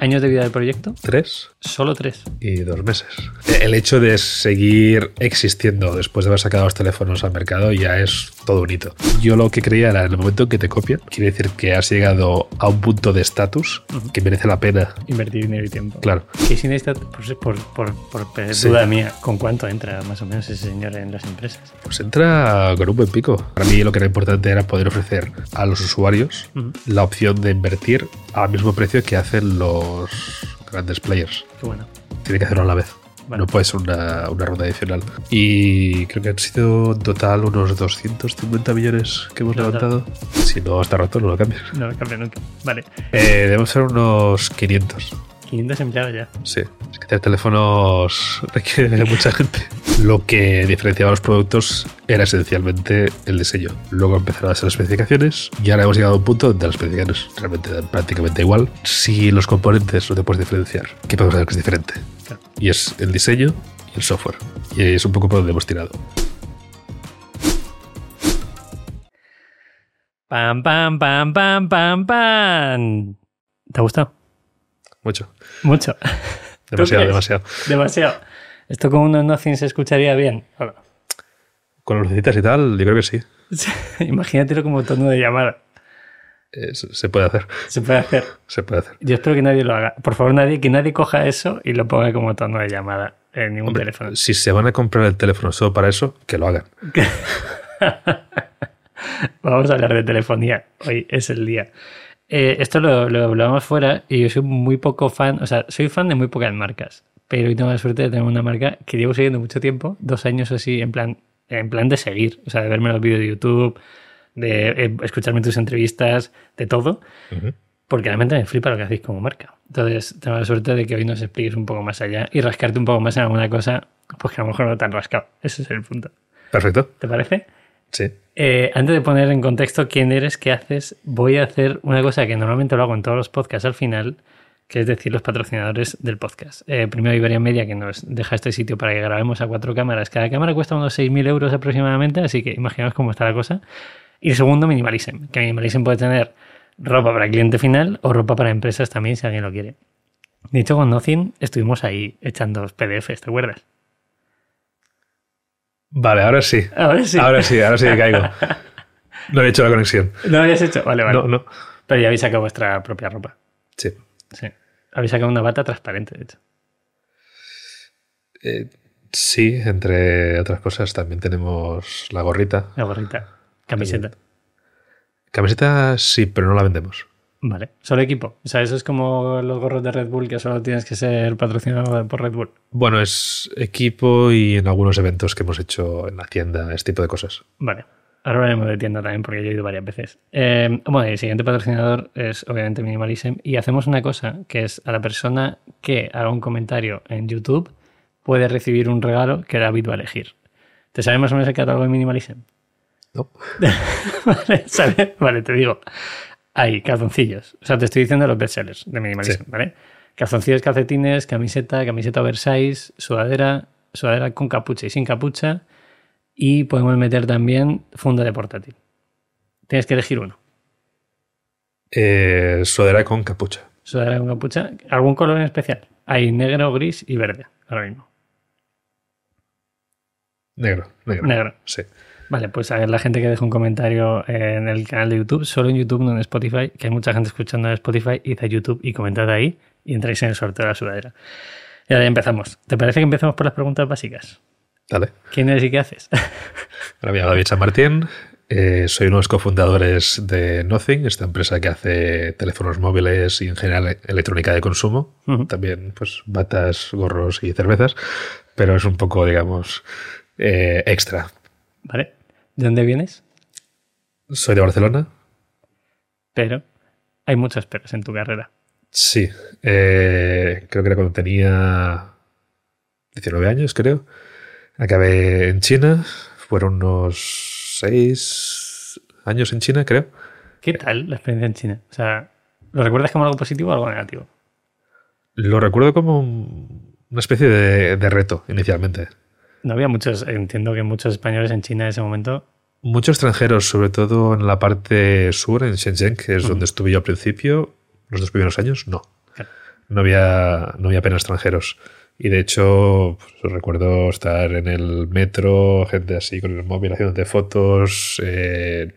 ¿Años de vida del proyecto? Tres Solo tres. y dos meses. El hecho de seguir existiendo después de haber sacado los teléfonos al mercado ya es todo un hito. Yo lo que creía era en el momento en que te copian, quiere decir que has llegado a un punto de estatus que merece la pena. Invertir dinero y tiempo. Claro. Que sin esta, por, por, por, por Sí. duda mía, ¿con cuánto entra más o menos ese señor en las empresas? Pues entra con un buen pico. Para mí lo que era importante era poder ofrecer a los usuarios la opción de invertir al mismo precio que hacen los grandes players. Qué bueno. Tiene que hacerlo a la vez. Vale. No puede ser una, una ronda adicional. Y creo que han sido en total unos 250 millones que hemos Levantado. Si no, hasta rato no lo cambias. No lo cambia nunca. Vale. Eh, debemos ser unos 500. 500 empleados ya. Sí, es que hacer teléfonos requiere de mucha gente. Lo que diferenciaba los productos era esencialmente el diseño. Luego empezaron a ser las especificaciones y ahora hemos llegado a un punto donde las especificaciones realmente dan prácticamente igual. Si los componentes no te puedes diferenciar, ¿qué podemos hacer que es diferente? Claro. Y es el diseño y el software. Y es un poco por donde hemos tirado. Pam, pam, pam, pam, pam, pam. ¿Te ha gustado? Mucho. Mucho. Demasiado, demasiado. Demasiado. ¿Esto con unos Nothing se escucharía bien? Hola. Con lucecitas y tal, yo creo que sí. Imagínatelo como tono de llamada. Eh, se se puede hacer. Se puede hacer. Se puede hacer. Yo espero que nadie lo haga. Por favor, nadie, que nadie coja eso y lo ponga como tono de llamada en ningún Hombre, teléfono. si se van a comprar el teléfono solo para eso, que lo hagan. Vamos a hablar de telefonía. Hoy es el día. Eh, esto lo, lo hablábamos fuera y yo soy muy poco fan, o sea, soy fan de muy pocas marcas, pero hoy tengo la suerte de tener una marca que llevo siguiendo mucho tiempo, dos años así, en plan, en plan de seguir, o sea, de verme los vídeos de YouTube, de eh, escucharme tus entrevistas, de todo, porque realmente me flipa lo que hacéis como marca. Entonces, tengo la suerte de que hoy nos expliques un poco más allá y rascarte un poco más en alguna cosa, pues que a lo mejor no te han rascado. Ese es el punto. Perfecto. ¿Te parece? Sí. Eh, antes de poner en contexto quién eres, qué haces, voy a hacer una cosa que normalmente lo hago en todos los podcasts al final, que es decir, los patrocinadores del podcast. Eh, primero Iberia Media, que nos deja este sitio para que grabemos a cuatro cámaras. Cada cámara cuesta unos 6.000 euros aproximadamente, así que imaginaos cómo está la cosa. Y segundo, Minimalism, que Minimalism puede tener ropa para cliente final o ropa para empresas también, si alguien lo quiere. De hecho, con Nothing estuvimos ahí echando PDFs, ¿te acuerdas? Vale, ahora sí. Ahora sí. Ahora sí, ahora sí que caigo. No he hecho la conexión. ¿No lo habías hecho? Vale, vale. No, no. Pero ya habéis sacado vuestra propia ropa. Sí. Sí. Habéis sacado una bata transparente, de hecho. Eh, sí, entre otras cosas también tenemos la gorrita. La gorrita. Camiseta. Camiseta sí, pero no la vendemos. Vale. Solo equipo. O sea, eso es como los gorros de Red Bull, que solo tienes que ser patrocinado por Red Bull. Bueno, es equipo y en algunos eventos que hemos hecho en la tienda, este tipo de cosas. Vale. Ahora hablaremos de tienda también, porque yo he ido varias veces. Eh, bueno, el siguiente patrocinador es obviamente Minimalism. Y hacemos una cosa, que es a la persona que haga un comentario en YouTube, puede recibir un regalo que David va a elegir. ¿Te sabes más o menos el catálogo de Minimalism? ¿No? vale, ¿sabes? Vale, te digo. Hay calzoncillos. O sea, te estoy diciendo los bestsellers de Minimalism, Sí. ¿vale? Calzoncillos, calcetines, camiseta, camiseta oversize, sudadera, sudadera con capucha y sin capucha. Y podemos meter también funda de portátil. Tienes que elegir uno. Eh, sudadera con capucha. Sudadera con capucha. ¿Algún color en especial? Hay negro, gris y verde ahora mismo. Negro, negro. Negro. Sí. Vale, pues a ver, la gente que deja un comentario en el canal de YouTube, solo en YouTube, no en Spotify, que hay mucha gente escuchando en Spotify, id a YouTube y comentad ahí y entráis en el sorteo de la sudadera. Y ahora ya empezamos. ¿Te parece que empezamos por las preguntas básicas? Dale. ¿Quién eres y qué haces? Hola, me llamo David San Martín. eh, soy uno de los cofundadores de Nothing, esta empresa que hace teléfonos móviles y en general electrónica de consumo. También, pues, batas, gorros y cervezas. Pero es un poco, digamos, eh, extra. ¿Vale? ¿De dónde vienes? Soy de Barcelona. Pero hay muchos peros en tu carrera. Sí. eh, creo que era cuando tenía 19 años, creo. Acabé en China. Fueron unos 6 años en China, creo. ¿Qué tal la experiencia en China? O sea, ¿lo recuerdas como algo positivo o algo negativo? Lo recuerdo como un- una especie de, de reto inicialmente. No había muchos, entiendo que muchos españoles en China en ese momento. Muchos extranjeros, sobre todo en la parte sur, en Shenzhen, que es donde estuve yo al principio, los dos primeros años, no. No había, no había apenas extranjeros. Y de hecho, pues, recuerdo estar en el metro, gente así con el móvil haciéndote fotos. Eh,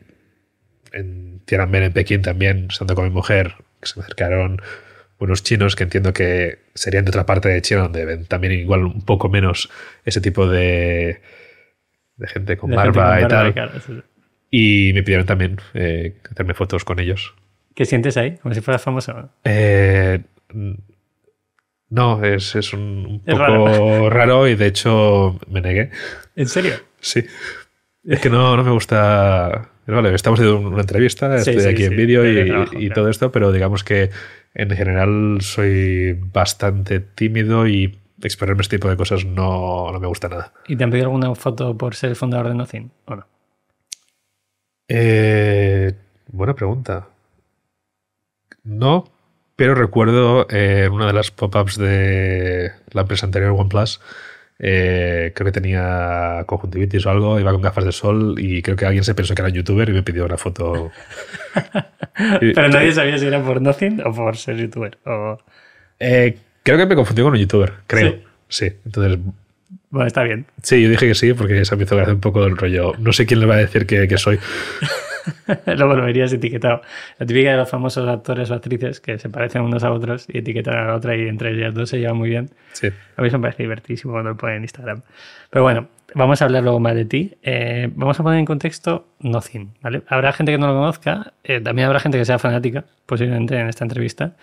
en Tiananmen, en Pekín también, estando con mi mujer, que se me acercaron unos chinos que entiendo que serían de otra parte de China, donde ven también igual un poco menos ese tipo de, de gente con De gente barba con y barba, tal. Y me pidieron también eh, hacerme fotos con ellos. ¿Qué sientes ahí? Como si fueras famoso. Eh, no, es, es un, Es poco raro. y de hecho me negué. ¿En serio? Sí. Es que no, no me gusta. Vale, estamos en una entrevista, Sí, estoy sí, aquí sí, en vídeo de y, trabajo, y claro. todo esto, pero digamos que en general soy bastante tímido y exponerme este tipo de cosas no, no me gusta nada. ¿Y te han pedido alguna foto por ser el fundador de Nothing? ¿O no? Eh, buena pregunta. No, pero recuerdo eh, en una de las pop-ups de la empresa anterior, OnePlus, eh, creo que tenía conjuntivitis o algo, iba con gafas de sol y creo que alguien se pensó que era un youtuber y me pidió una foto. Pero nadie sabía si era por Nothing o por ser youtuber. O... Eh, creo que me confundió con un youtuber, creo. Sí. Sí. entonces, Bueno, está bien. sí, yo dije que sí porque eso me hizo gracia un poco del rollo. No sé quién le va a decir que, que soy. Luego lo verías etiquetado. La típica de los famosos actores o actrices que se parecen unos a otros y etiquetan a la otra y entre ellas dos se llevan muy bien. Sí. A mí eso me parece divertísimo cuando lo ponen en Instagram. Pero bueno, vamos a hablar luego más de ti. Eh, vamos a poner en contexto Nothing, ¿vale? Habrá gente que no lo conozca, eh, también habrá gente que sea fanática, posiblemente en esta entrevista.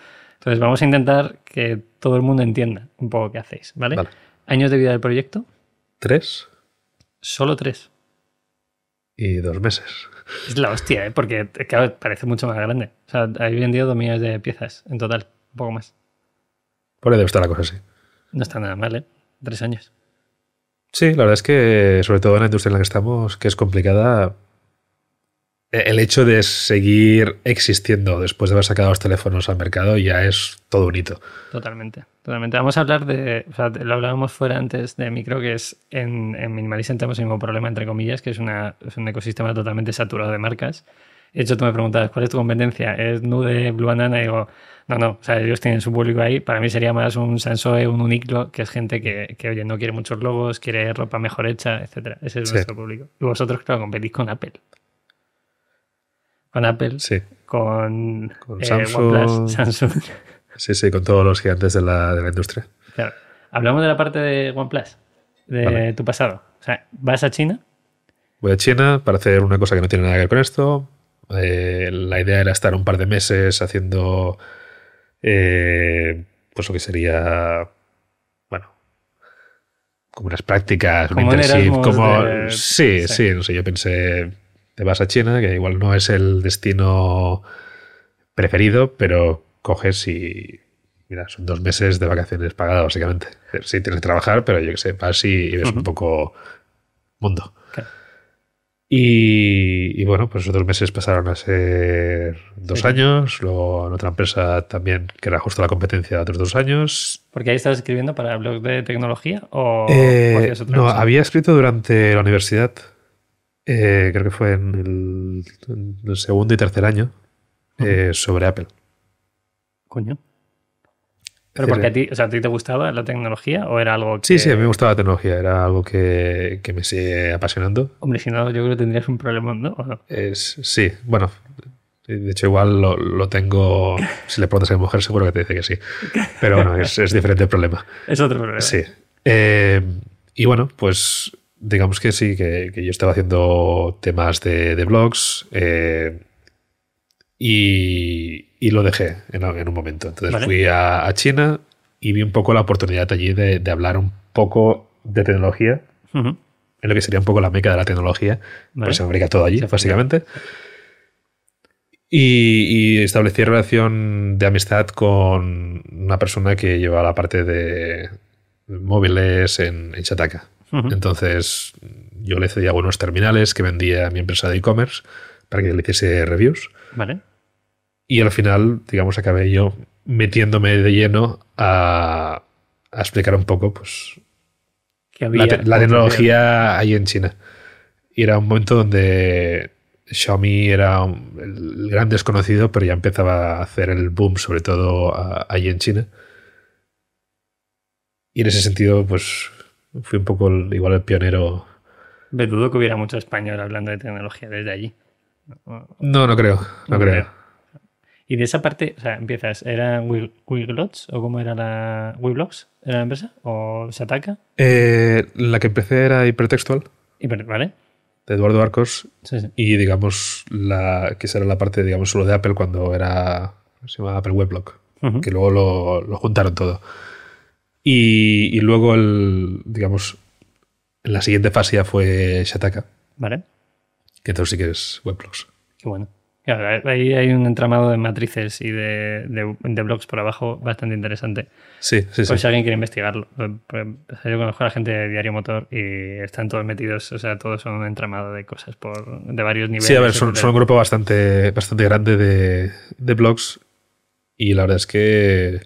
Entonces vamos a intentar que todo el mundo entienda un poco qué hacéis, ¿vale? Vale. Años de vida del proyecto, Tres solo tres. y dos meses. Es la hostia, ¿eh? Porque claro, parece mucho más grande. O sea, hay vendido dos millones de piezas en total, un poco más. Por ahí debe estar la cosa así. No está nada mal, ¿eh? Tres años. Sí, la verdad es que, sobre todo en la industria en la que estamos, que es complicada, el hecho de seguir existiendo después de haber sacado los teléfonos al mercado ya es todo un hito. Totalmente, totalmente. Vamos a hablar de, o sea, lo hablábamos fuera antes de micro, que es en, en Minimalism tenemos el mismo problema, entre comillas, que es, una, es un ecosistema totalmente saturado de marcas. De hecho, tú me preguntabas, ¿cuál es tu competencia? ¿Es Nude, Blue Banana? Y digo, no, no, o sea, ellos tienen su público ahí. Para mí sería más un Sansoe, un Uniqlo, que es gente que, que, oye, no quiere muchos logos, quiere ropa mejor hecha, etcétera. Ese es Sí. nuestro público. Y vosotros, claro, competís con Apple. Con Apple, Sí, con, Con eh, Samsung. OnePlus, Samsung. sí, sí, con todos los gigantes de la, de la industria. Claro. Hablamos de la parte de OnePlus, de Vale. tu pasado. O sea, vas a China, Voy a China para hacer una cosa que no tiene nada que ver con esto. Eh, la idea era estar un par de meses haciendo eh, pues lo que sería, bueno, como unas prácticas, Como un internship, Erasmus como... de- Sí, sí. sí, no sé, yo pensé, te vas a China, que igual no es el destino preferido, pero coges y... Mira, son dos meses de vacaciones pagadas, básicamente. Sí, tienes que trabajar, pero yo qué sé, vas y, ves un poco mundo. Y, y bueno, pues esos dos meses pasaron a ser dos Sí. años, luego en otra empresa también, que era justo la competencia, otros dos años. porque ahí estabas escribiendo para blogs de tecnología o, Eh, o no, cosa? había escrito durante la universidad, eh, creo que fue en el, en el segundo y tercer año, eh, sobre Apple. Coño. Pero porque a ti, o sea, ¿a ti te gustaba la tecnología o era algo que... Sí, sí, a mí me gustaba la tecnología, era algo que, que me sigue apasionando. Hombre, si no, yo creo que tendrías un problema, ¿no? ¿O no? Es, sí, bueno, de hecho igual lo, lo tengo, si le preguntas a mi mujer seguro que te dice que sí, pero bueno, es, es diferente el problema. Es otro problema. Sí. Eh, y bueno, pues digamos que sí, que, que yo estaba haciendo temas de, de blogs eh, y, y lo dejé en, en un momento. Entonces Vale. fui a, a China y vi un poco la oportunidad allí de, de hablar un poco de tecnología, en lo que sería un poco la meca de la tecnología, Vale. pues se fabrica todo allí, básicamente. Y, y establecí relación de amistad con una persona que llevaba la parte de móviles en, en Shataka. Entonces, yo le cedía algunos terminales que vendía a mi empresa de e-commerce para que le hiciese reviews. Vale. Y al final, digamos, acabé yo metiéndome de lleno a, a explicar un poco pues, Que había, la, te- la tecnología ahí en China. Y era un momento donde Xiaomi era un- el gran desconocido, pero ya empezaba a hacer el boom, sobre todo ahí en China. Y en ese sentido, pues fui un poco el- igual el pionero. Me dudo que hubiera mucho español hablando de tecnología desde allí. No, no creo, no, No creo. creo. Y de esa parte, o sea, empiezas, ¿era Wi- Wiglots o cómo era la Wiblogs? ¿Era la empresa? ¿O se ataca? Eh, la que empecé era hipertextual, pero- ¿Vale? de Eduardo Arcos, Sí, sí. y digamos, la que será la parte, digamos, solo de Apple cuando era, se llamaba Apple Weblog, que luego lo, lo juntaron todo. Y, y luego, el, digamos, en la siguiente fase ya fue Shataka, ¿Vale? que entonces sí que es Weblogs. Qué bueno. Claro, ahí hay un entramado de matrices y de, de, de blogs por abajo bastante interesante. Sí, sí, sí. Pues si alguien quiere investigarlo. Yo conozco a la gente de Diario Motor y están todos metidos, o sea, todos son un entramado de cosas por, de varios niveles. Sí, a ver, son, son un grupo bastante, bastante grande de, de blogs y la verdad es que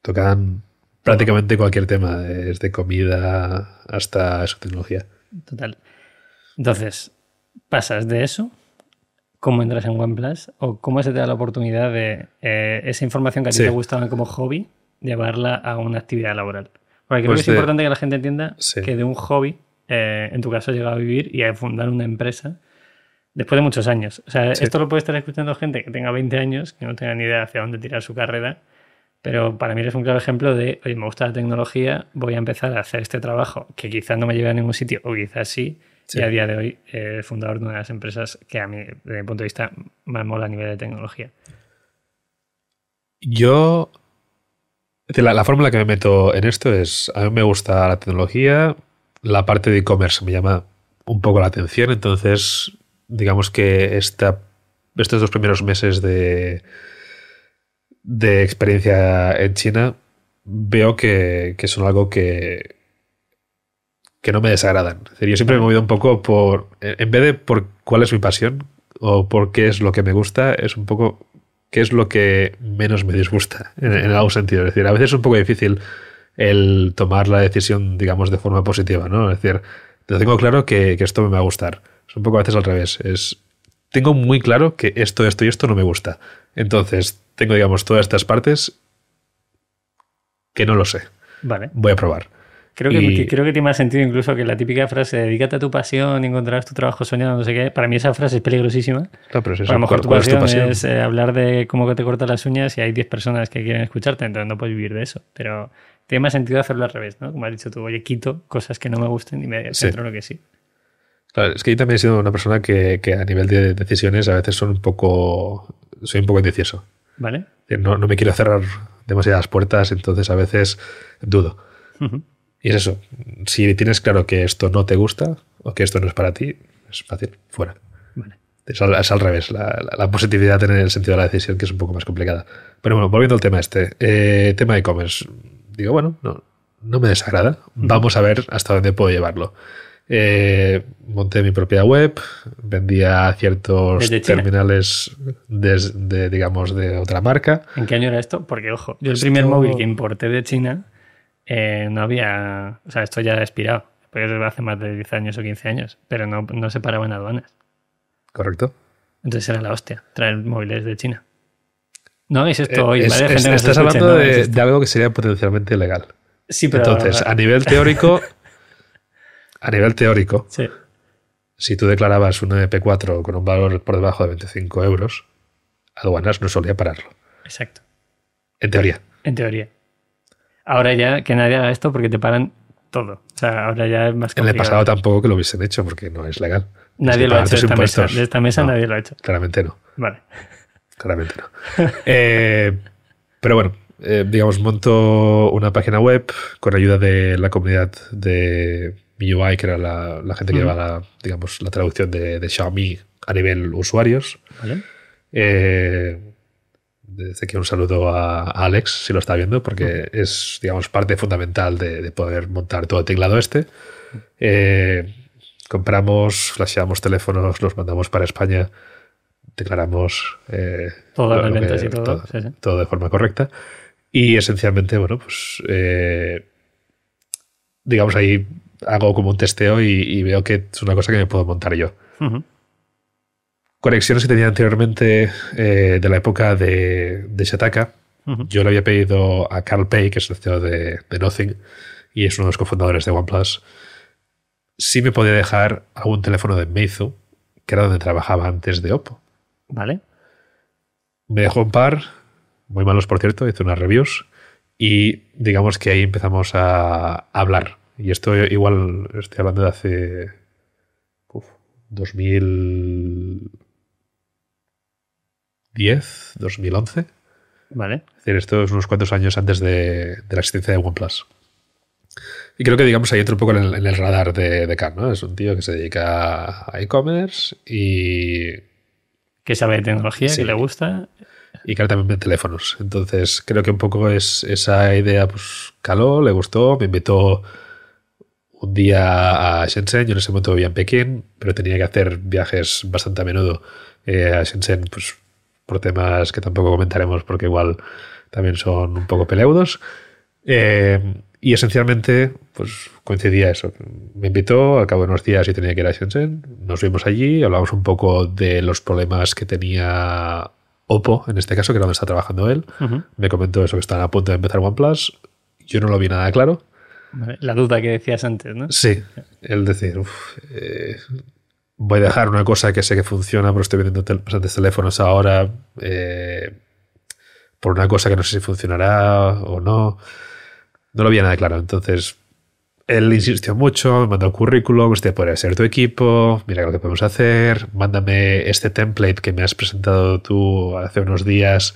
tocan prácticamente cualquier tema, desde comida hasta su tecnología. Total. Entonces, pasas de eso, cómo entras en OnePlus o cómo se te da la oportunidad de eh, esa información que a ti Sí. te gustaba como hobby, llevarla a una actividad laboral. Porque creo Pues que es de- importante que la gente entienda Sí. que de un hobby, eh, en tu caso, has llegado a vivir y a fundar una empresa después de muchos años. O sea, Sí. esto lo puede estar escuchando gente que tenga 20 años, que no tenga ni idea hacia dónde tirar su carrera. Pero para mí eres un claro ejemplo de, oye, me gusta la tecnología, voy a empezar a hacer este trabajo que quizás no me lleve a ningún sitio o quizás sí. Sí. Y a día de hoy, eh, fundador de una de las empresas que a mí, desde mi punto de vista, más mola a nivel de tecnología. Yo, es la, la forma en la que me meto en esto es, a mí me gusta la tecnología, la parte de e-commerce me llama un poco la atención, entonces digamos que esta, estos dos primeros meses de, de experiencia en China veo que, que son algo que, que no me desagradan. Es decir, yo siempre me he movido un poco por, en vez de por cuál es mi pasión o por qué es lo que me gusta, es un poco qué es lo que menos me disgusta, en, en algún sentido. Es decir, a veces es un poco difícil el tomar la decisión, digamos, de forma positiva, ¿no? Es decir, lo tengo claro que, que esto me va a gustar. Es un poco a veces al revés. Es, tengo muy claro que esto, esto y esto no me gusta. Entonces, tengo, digamos, todas estas partes que no lo sé. Vale. Voy a probar. Creo que, Y- que- creo que tiene más sentido incluso que la típica frase, dedícate a tu pasión y encontrarás tu trabajo soñado, no sé qué. Para mí esa frase es peligrosísima. No, pero es eso. a lo mejor ¿Cuál- tu cuál es pasión, es, eh, hablar de cómo que te cortas las uñas y hay 10 personas que quieren escucharte, entonces no puedes vivir de eso. Pero tiene más sentido hacerlo al revés, ¿no? Como has dicho tú, oye, quito cosas que no me gusten y me Sí. centro en lo que sí. Claro, es que yo también he sido una persona que, que a nivel de decisiones a veces son un poco. Soy un poco indeciso. ¿Vale? No, no me quiero cerrar demasiadas puertas, entonces a veces dudo. Y es eso. Si tienes claro que esto no te gusta o que esto no es para ti, es fácil, fuera. Vale. Es al, es al revés, la, la- la positividad en el sentido de la decisión, que es un poco más complicada. Pero bueno, volviendo al tema este, eh, tema de e-commerce. Digo, bueno, no, no me desagrada. Vamos a ver hasta dónde puedo llevarlo. Eh, monté mi propia web, vendía ciertos terminales de, digamos, de otra marca. ¿En qué año era esto? Porque, ojo, yo el Esto- primer móvil que importé de China eh, no había. O sea, esto ya ha expirado. Porque hace más de 10 años o 15 años. Pero no, no se paraba en aduanas. ¿Correcto? Entonces era la hostia, traer móviles de China. No es esto Eh, hoy. estás hablando no de, de algo que sería potencialmente ilegal. Sí, pero. Entonces, a nivel teórico, a nivel teórico, Sí. si tú declarabas un MP4 con un valor por debajo de 25 euros, aduanas no solía pararlo. Exacto. En teoría. En teoría. Ahora ya que nadie haga esto porque te paran todo. O sea, ahora ya es más En el complicado. pasado tampoco que lo hubiesen hecho porque no es legal. Nadie lo ha hecho de esta mesa. De esta mesa no, nadie lo ha hecho. Claramente no. Vale. Claramente no. Eh, pero bueno, eh, digamos, monto una página web con ayuda de la comunidad de MIUI, que era la, la gente que Ujú. lleva la, digamos, la traducción de, de Xiaomi a nivel usuarios. Vale. Eh, desde aquí un saludo a Alex, si lo está viendo, porque es, digamos, parte fundamental de, de poder montar todo el teclado este. Eh, compramos, flasheamos teléfonos, los mandamos para España, declaramos eh, Todas lo- las lo ventas que- y todo. Sí, sí. todo de forma correcta. Y esencialmente, bueno, pues eh, digamos ahí hago como un testeo y, y veo que es una cosa que me puedo montar yo. Ujú. Conexiones que tenía anteriormente eh, de la época de, de Shataka, Yo le había pedido a Carl Pei, que es el CEO de, de Nothing y es uno de los cofundadores de OnePlus, si me podía dejar algún teléfono de Meizu, que era donde trabajaba antes de Oppo. Vale. Me dejó un par, muy malos por cierto, hice unas reviews y digamos que ahí empezamos a hablar. Y esto igual estoy hablando de hace uf, 2010, 2011. Vale. Es decir, esto es unos cuantos años antes de, de la existencia de OnePlus. Y creo que, digamos, ahí entra un poco en el, en el radar de, de Khan, ¿no? Es un tío que se dedica a e-commerce y, Que sabe de tecnología, Sí. que le gusta. y ahora también vende teléfonos. Entonces, creo que un poco es esa idea, pues, caló, le gustó, me invitó un día a Shenzhen, yo en ese momento vivía en Pekín, pero tenía que hacer viajes bastante a menudo eh, a Shenzhen, pues, por temas que tampoco comentaremos porque igual también son un poco peleudos. Eh, y esencialmente, pues coincidía eso. Me invitó, al cabo de unos días y tenía que ir a Shenzhen. Nos vimos allí, hablamos un poco de los problemas que tenía Oppo, en este caso, que era donde está trabajando él. Me comentó eso, que están a punto de empezar OnePlus. Yo no lo vi nada claro. La duda que decías antes, ¿no? Sí, el decir, eh, voy a dejar una cosa que sé que funciona, pero estoy vendiendo tel- bastantes teléfonos ahora eh, por una cosa que no sé si funcionará o no. No lo vi nada claro. Entonces, él insistió mucho, me mandó el currículum, este podría ser tu equipo, mira lo que podemos hacer, mándame este template que me has presentado tú hace unos días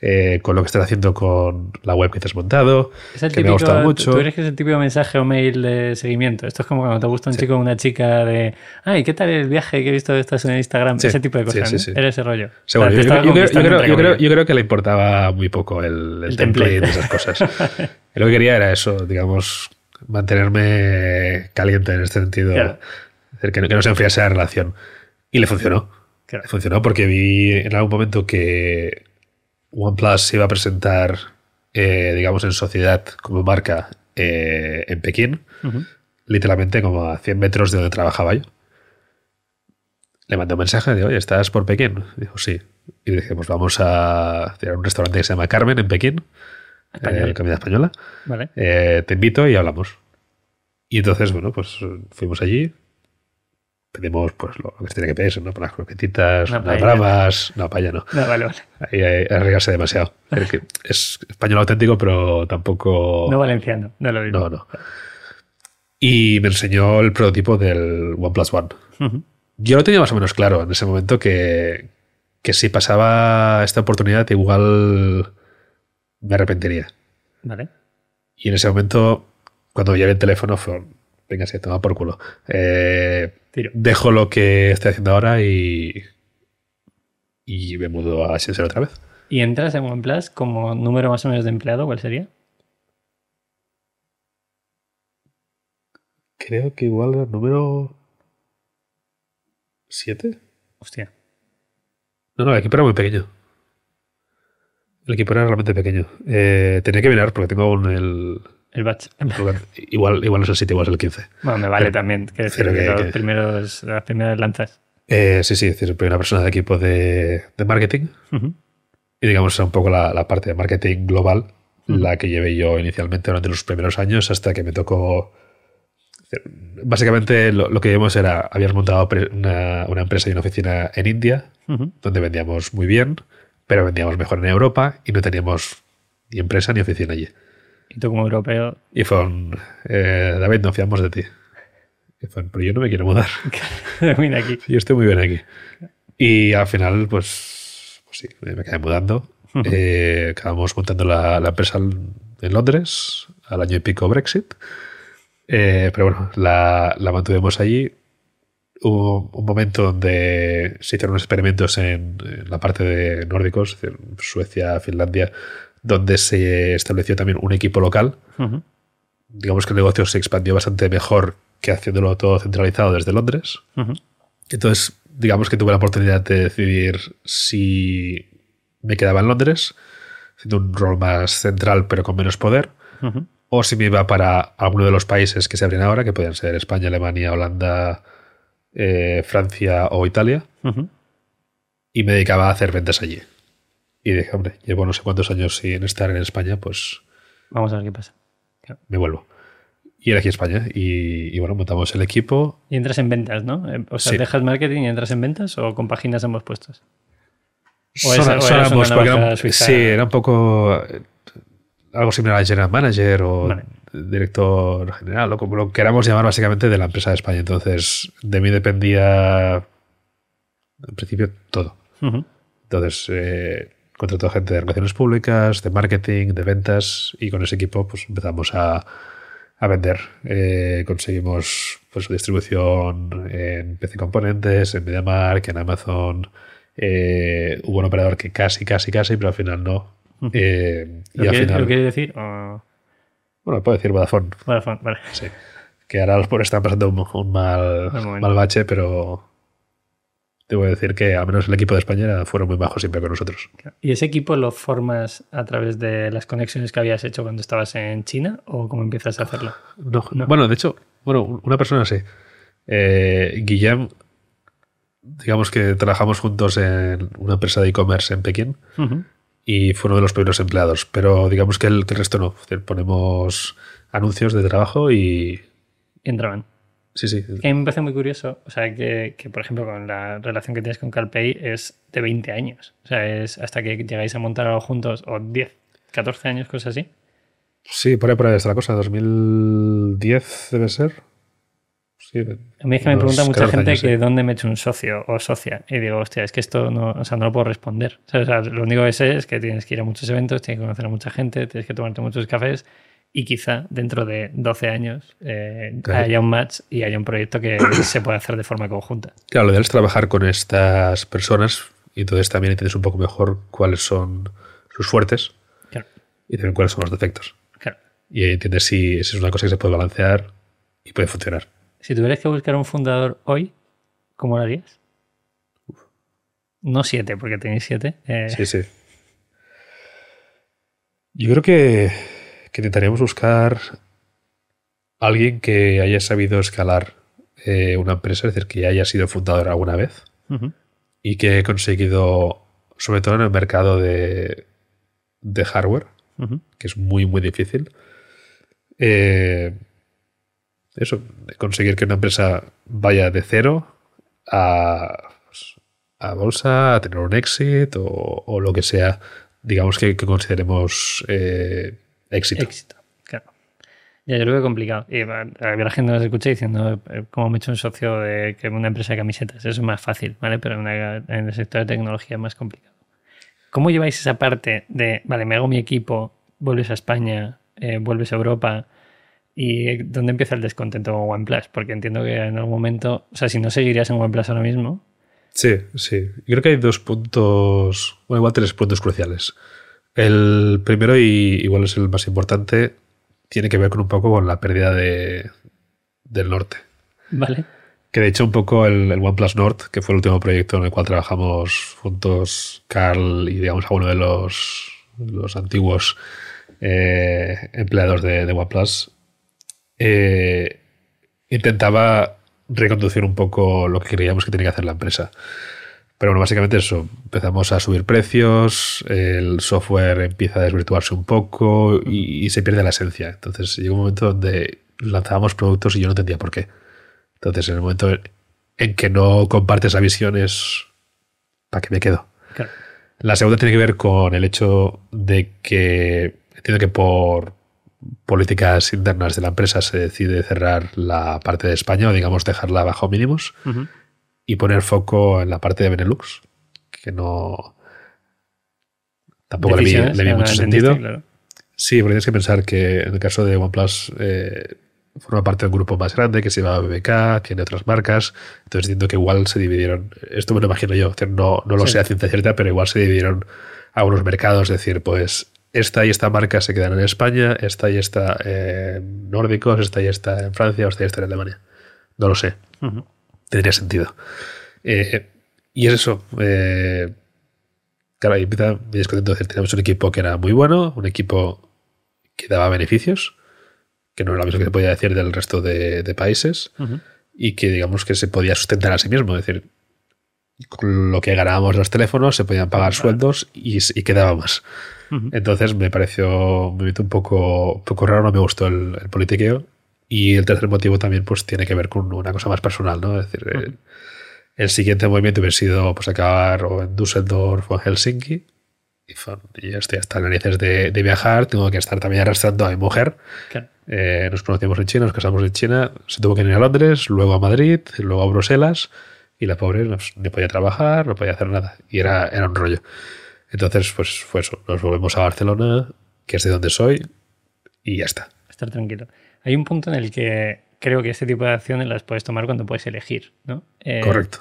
eh, con lo que estás haciendo con la web que te has montado, Es el que me ha típico, gustado mucho. Tú eres que es el típico mensaje o mail de seguimiento. Esto es como cuando te gusta un chico o una chica de, ay, ¿qué tal el viaje que he visto de estas en Instagram? Sí, Ese tipo de sí, cosas. sí, ¿no? sí. Era ese rollo. Seguro, O sea, yo, creo, yo creo- yo creo- yo creo- que le importaba muy poco el, el El template de esas cosas. Lo que quería era eso, digamos, mantenerme caliente en este sentido. Claro. Decir, que, no- que no se enfriase la relación. Y le funcionó. Claro. Le funcionó porque vi en algún momento que OnePlus se iba a presentar, eh, digamos, en sociedad como marca eh, en Pekín, literalmente como a 100 metros de donde trabajaba yo. Le mandé un mensaje de, oye, ¿estás por Pekín? Dijo, sí. Y dije, pues vamos a hacer un restaurante que se llama Carmen en Pekín, eh, comida española. Vale. Te invito y hablamos. Y entonces, bueno, pues fuimos allí. Pedimos pues lo, lo que se tiene que pedir, ¿no? Por las croquetitas, Una unas bravas. No, paella no. No, vale, vale. Ahí que arriesgarse demasiado. Es, decir, que es español auténtico, pero tampoco. No valenciano, no lo mismo. no, no. Y me enseñó el prototipo del OnePlus One. Ujú. Yo lo tenía más o menos claro en ese momento que, que si pasaba esta oportunidad, igual me arrepentiría. Vale. Y en ese momento, cuando llevé el teléfono, fue, venga, se toma por culo. Eh, Dejo lo que estoy haciendo ahora y, y me mudo a Shenzhen otra vez. ¿Y entras en OnePlus como número más o menos de empleado? ¿Cuál sería? Creo que igual el número 7. Hostia. No, no, el equipo era muy pequeño. El equipo era realmente pequeño. Eh, tenía que mirar porque tengo aún el... El batch. Igual, igual no es el 7, igual es el 15. Bueno, me vale también. Que decir, Pero que- los que- primeros, las primeras lanzas. Eh, sí, sí, es decir, primera persona de equipo de, de marketing. Ujú. Y digamos, era un poco la, la parte de marketing global, Ujú. la que llevé yo inicialmente durante los primeros años hasta que me tocó... Básicamente lo, lo que vimos era, habíamos montado una, una empresa y una oficina en India, Ujú. donde vendíamos muy bien, pero vendíamos mejor en Europa y no teníamos ni empresa ni oficina allí. Y tú como europeo, Y fue un, eh, David, no fiamos de ti. Y fue un, pero yo no me quiero mudar. mira aquí. Yo estoy muy bien aquí. Y al final, pues, pues sí, me quedé mudando. Eh, acabamos montando la, la empresa en en Londres al año y pico Brexit. Eh, pero bueno, la, la mantuvimos allí. Hubo un momento donde se hicieron unos experimentos en, en la parte de nórdicos, es decir, Suecia, Finlandia, donde se estableció también un equipo local. Digamos que el negocio se expandió bastante mejor que haciéndolo todo centralizado desde Londres. Entonces, digamos que tuve la oportunidad de decidir si me quedaba en Londres, haciendo un rol más central pero con menos poder, o si me iba para alguno de los países que se abren ahora, que pueden ser España, Alemania, Holanda, eh, Francia o Italia, y me dedicaba a hacer ventas allí. Y dije, hombre, llevo no sé cuántos años sin estar en España, pues Vamos a ver qué pasa. Me vuelvo. Y era aquí España. Y, y bueno, montamos el equipo. Y entras en ventas, ¿no? Eh, O sea, Sí. ¿dejas marketing y entras en ventas o compaginas ambos puestos? O Son- esa- ambos, porque era- sí, era un poco eh, algo similar a General Manager o Vale. director general, o como lo queramos llamar básicamente de la empresa de España. Entonces, de mí dependía en principio todo. Entonces, eh, contrató gente de relaciones públicas, de marketing, de ventas, y con ese equipo pues empezamos a, a vender. Eh, conseguimos pues, distribución en PC Componentes, en MediaMark, en Amazon. Eh, hubo un operador que casi, casi, casi, pero al final no. Eh, y ¿Lo, al quiere, final, lo quiere decir? O- bueno, puedo decir Vodafone, fue- vale. sí. Que ahora los pobres están pasando un, un mal, mal bache, pero debo decir que al menos el equipo de España fueron muy bajos siempre con nosotros. ¿Y ese equipo lo formas a través de las conexiones que habías hecho cuando estabas en China o cómo empiezas a hacerlo? No, No. Bueno, de hecho, bueno, una persona sí. Eh, Guillem, digamos que trabajamos juntos en una empresa de e-commerce en Pekín y fue uno de los primeros empleados, pero digamos que el, que el resto no. Ponemos anuncios de trabajo y... Y entraban. Sí, sí. Que a mí me parece muy curioso, o sea, que, que, por ejemplo con la relación que tienes con CalPay es de 20 años. O sea, es hasta que llegáis a montar algo juntos, o 10, 14 años, cosas así. Sí, por ahí, por ahí está la cosa. 2010 debe ser. Sí, A mí es que me pregunta mucha 14 gente años, sí. que dónde me he hecho un socio o socia. Y digo, hostia, es que esto no, o sea, no lo puedo responder. O sea, lo único que sé es que tienes que ir a muchos eventos, tienes que conocer a mucha gente, tienes que tomarte muchos cafés y quizá dentro de 12 años eh, Claro. haya un match y haya un proyecto que se pueda hacer de forma conjunta. Claro, lo ideal es trabajar con estas personas y entonces también entiendes un poco mejor cuáles son sus fuertes Claro, y también cuáles son los defectos. claro. Y entiendes si esa es una cosa que se puede balancear y puede funcionar. Si tuvieras que buscar un fundador hoy, ¿cómo lo harías? No siete, porque tenéis siete. eh, Sí, sí. Yo creo que, que intentaríamos buscar alguien que haya sabido escalar eh, una empresa, es decir, que haya sido fundador alguna vez y que haya conseguido, sobre todo en el mercado de, de hardware, que es muy, muy difícil. Eh, eso, conseguir que una empresa vaya de cero a, pues, a bolsa, a tener un exit o, o lo que sea, digamos que, que consideremos eh, éxito. Éxito, claro. Ya, yo lo veo complicado. Y la gente nos escucha diciendo eh, cómo me he hecho un socio de que una empresa de camisetas. Eso es más fácil, ¿vale? Pero en, una- en el sector de tecnología es más complicado. ¿Cómo lleváis esa parte de, vale, me hago mi equipo, vuelves a España, eh, vuelves a Europa? ¿Y dónde empieza el descontento con OnePlus? Porque entiendo que en algún momento, o sea, si no seguirías en OnePlus ahora mismo, Sí, sí. Yo creo que hay dos puntos, bueno, igual tres puntos cruciales. El primero, y igual es el más importante, tiene que ver con un poco con la pérdida de, del norte. ¿vale? Que de hecho un poco el, el OnePlus Nord, que fue el último proyecto en el cual trabajamos juntos Carl y digamos alguno de los, los antiguos eh, empleados de, de OnePlus, eh, intentaba reconducir un poco lo que creíamos que tenía que hacer la empresa. Pero bueno, básicamente eso. Empezamos a subir precios, el software empieza a desvirtuarse un poco y, y se pierde la esencia. Entonces llegó un momento donde lanzábamos productos y yo no entendía por qué. Entonces, en el momento en que no compartes la visión es ¿para qué me quedo? Claro. La segunda tiene que ver con el hecho de que entiendo que por políticas internas de la empresa se decide cerrar la parte de España o digamos dejarla bajo mínimos Ujú. Y poner foco en la parte de Benelux, que no tampoco le vi, le no mucho sentido. claro. Sí, porque tienes que pensar que en el caso de OnePlus eh, forma parte de un grupo más grande que se llama BBK, tiene otras marcas, entonces entiendo que igual se dividieron, esto me lo imagino yo, no, no lo Sí. sé a ciencia cierta, pero igual se dividieron a unos mercados, es decir, pues esta y esta marca se quedan en España, esta y esta en nórdicos, esta y esta en Francia, o esta y esta en Alemania. No lo sé. Tendría sentido. Eh, y es eso. eh, claro, ahí empieza mi descontento. Es decir, Teníamos un equipo que era muy bueno, un equipo que daba beneficios, que no era lo mismo que se podía decir del resto de, de países, y que digamos que se podía sustentar a sí mismo. Es decir, con lo que ganábamos los teléfonos se podían pagar sueldos y, y quedaba más. Entonces me pareció me un poco, un poco raro, no me gustó el, el politiqueo. Y el tercer motivo también pues tiene que ver con una cosa más personal, ¿no? Es decir, el, el siguiente movimiento hubiera sido pues acabar o en Düsseldorf o en Helsinki. Y, fue- y ya estoy hasta narices de, de viajar, tengo que estar también arrastrando a mi mujer. Claro. Eh, nos conocimos en China, nos casamos en China, se tuvo que ir a Londres, luego a Madrid, luego a Bruselas, y la pobre pues, ni podía trabajar, no podía hacer nada. Y era, era un rollo. Entonces, pues fue eso. Nos volvemos a Barcelona, que es de donde soy, y ya está. Estar tranquilo. Hay un punto en el que creo que este tipo de acciones las puedes tomar cuando puedes elegir, ¿no? Eh, Correcto.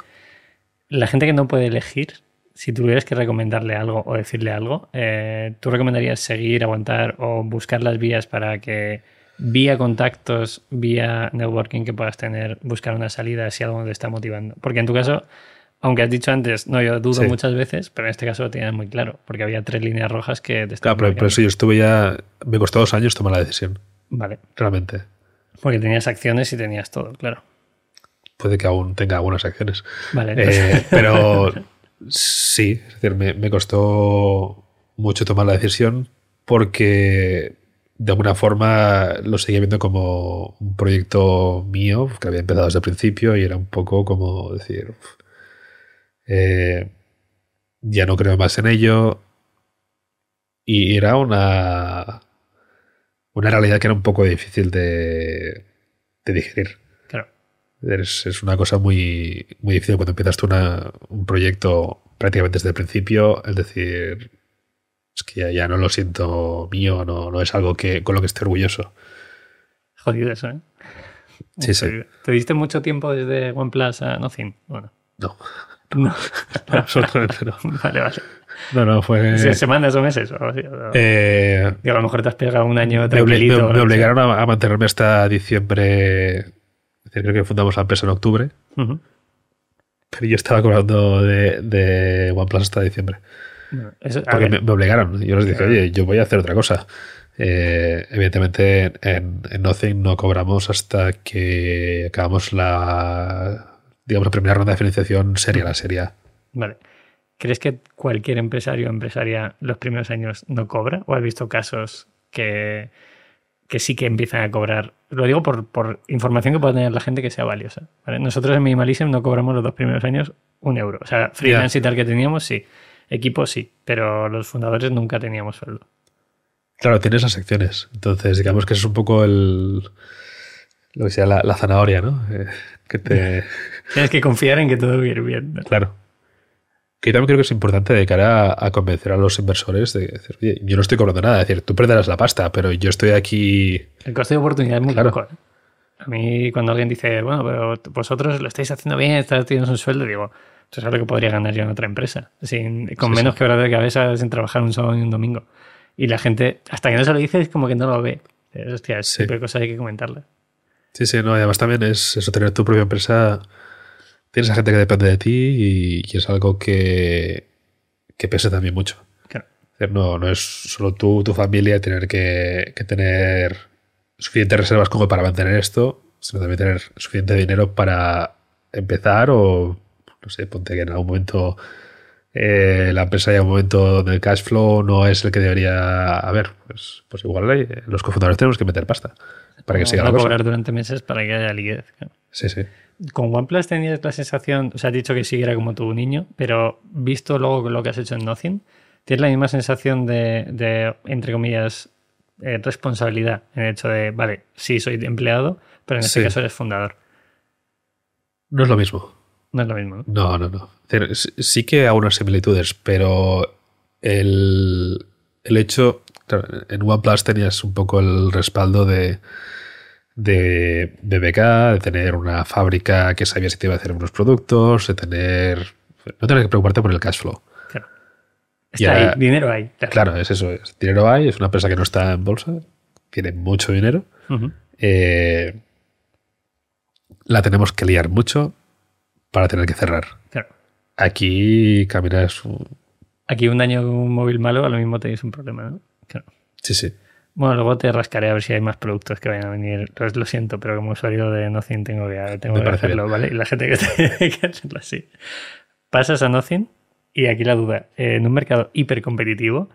La gente que no puede elegir, si tuvieras que recomendarle algo o decirle algo, eh, ¿tú recomendarías seguir, aguantar o buscar las vías para que vía contactos, vía networking que puedas tener, buscar una salida si algo te está motivando? Porque en tu caso, aunque has dicho antes, no, yo dudo Sí. muchas veces, pero en este caso lo tenías muy claro, porque había tres líneas rojas que te Claro, estaban pero por marcando. eso yo estuve ya. Me costó dos años tomar la decisión, Vale, realmente. porque tenías acciones y tenías todo, claro. Puede que aún tenga algunas acciones. Vale, Eh, pero sí, es decir, me, me costó mucho tomar la decisión porque de alguna forma lo seguía viendo como un proyecto mío que había empezado desde el principio y era un poco como decir, eh, ya no creo más en ello y era una, una realidad que era un poco difícil de, de digerir. claro. Es, es una cosa muy, muy difícil cuando empiezas tú una- un proyecto prácticamente desde el principio, es decir, es que ya, ya no lo siento mío, no, no es algo que, con lo que esté orgulloso. Jodido eso, ¿eh? Sí, sí. ¿Te diste mucho tiempo desde OnePlus a Nothing? Bueno, No, no. absolutamente no. vale, vale. No, no, fue... ¿Se- ¿Semanas o meses? o eh, a lo mejor te has pegado un año tranquilito. me- me obligaron a, a mantenerme hasta diciembre. Es decir, creo que fundamos la empresa en octubre, pero yo estaba cobrando de, de OnePlus hasta diciembre. Eso- Porque me, me obligaron. Yo les dije, oye, yo voy a hacer otra cosa. Eh, evidentemente, en, en Nothing no cobramos hasta que acabamos la, digamos, la primera ronda de financiación seria, la serie. Vale. ¿Crees que cualquier empresario o empresaria los primeros años no cobra? ¿O has visto casos que, que sí que empiezan a cobrar? Lo digo por, por información que pueda tener la gente que sea valiosa. ¿vale? Nosotros en Minimalism no cobramos los dos primeros años un euro. O sea, freelance y tal que teníamos, sí. Equipo sí, pero los fundadores nunca teníamos sueldo. Claro, tienes las secciones. Entonces, digamos que eso es un poco el. Lo que sea la, la zanahoria, ¿no? Eh, que te. Tienes que confiar en que todo va a ir bien. ¿no? Claro. Que también creo que es importante de cara a, a convencer a los inversores de decir, oye, yo no estoy cobrando nada. Es decir, tú perderás la pasta, pero yo estoy aquí. El coste de oportunidad es muy Claro. loco. ¿eh? A mí, cuando alguien dice, bueno, pero vosotros lo estáis haciendo bien, estáis teniendo un sueldo, digo, esto es algo que podría ganar yo en otra empresa, sin, con Sí, menos sí. quebrado de cabeza sin trabajar un sábado y un domingo. Y la gente, hasta que no se lo dice, es como que no lo ve. Hostia, ese Sí. cosas hay que comentarle. Sí, sí, no, además también es eso, tener tu propia empresa. Tienes a gente que depende de ti y, es algo que, que pesa también mucho. Claro. No, no es solo tú, tu familia, tener que, que tener suficientes reservas como para mantener esto, sino también tener suficiente dinero para empezar o, no sé, ponte que en algún momento eh, la empresa llega a un momento donde el cash flow no es el que debería haber. Pues, pues igual eh, los cofundadores tenemos que meter pasta para que No- siga no la cosa. cobrar durante meses para que haya liquidez. Sí, sí. Con OnePlus tenías la sensación, o sea, has dicho que sí era como tu niño, pero visto luego lo que has hecho en Nothing, ¿tienes la misma sensación de, de, entre comillas, eh, responsabilidad en el hecho de, vale, sí soy empleado, pero en este Sí. caso eres fundador? No es lo mismo. No es lo mismo, ¿no? No, no, no. Decir, sí- Sí que hay unas similitudes, pero el, el hecho. claro, en OnePlus tenías un poco el respaldo de, de BBK, de tener una fábrica que sabía si te iba a hacer unos productos, de tener. No tener que preocuparte por el cash flow. Claro. Y Está ahora- ahí, dinero hay. Claro, es eso. Es, dinero hay, es una empresa que no está en bolsa, tiene mucho dinero. Eh, la tenemos que liar mucho para tener que cerrar. Claro. Aquí caminas. un- Aquí un daño con un móvil malo, a lo mismo tenéis un problema, ¿no? Claro. Sí, sí. Bueno, luego te rascaré a ver si hay más productos que vayan a venir. Lo, lo siento, pero como usuario de Nothing tengo que, tengo que hacerlo, bien. ¿vale? Y la gente que tiene que hacerlo así. pasas a Nothing y aquí la duda, en un mercado hiper competitivo,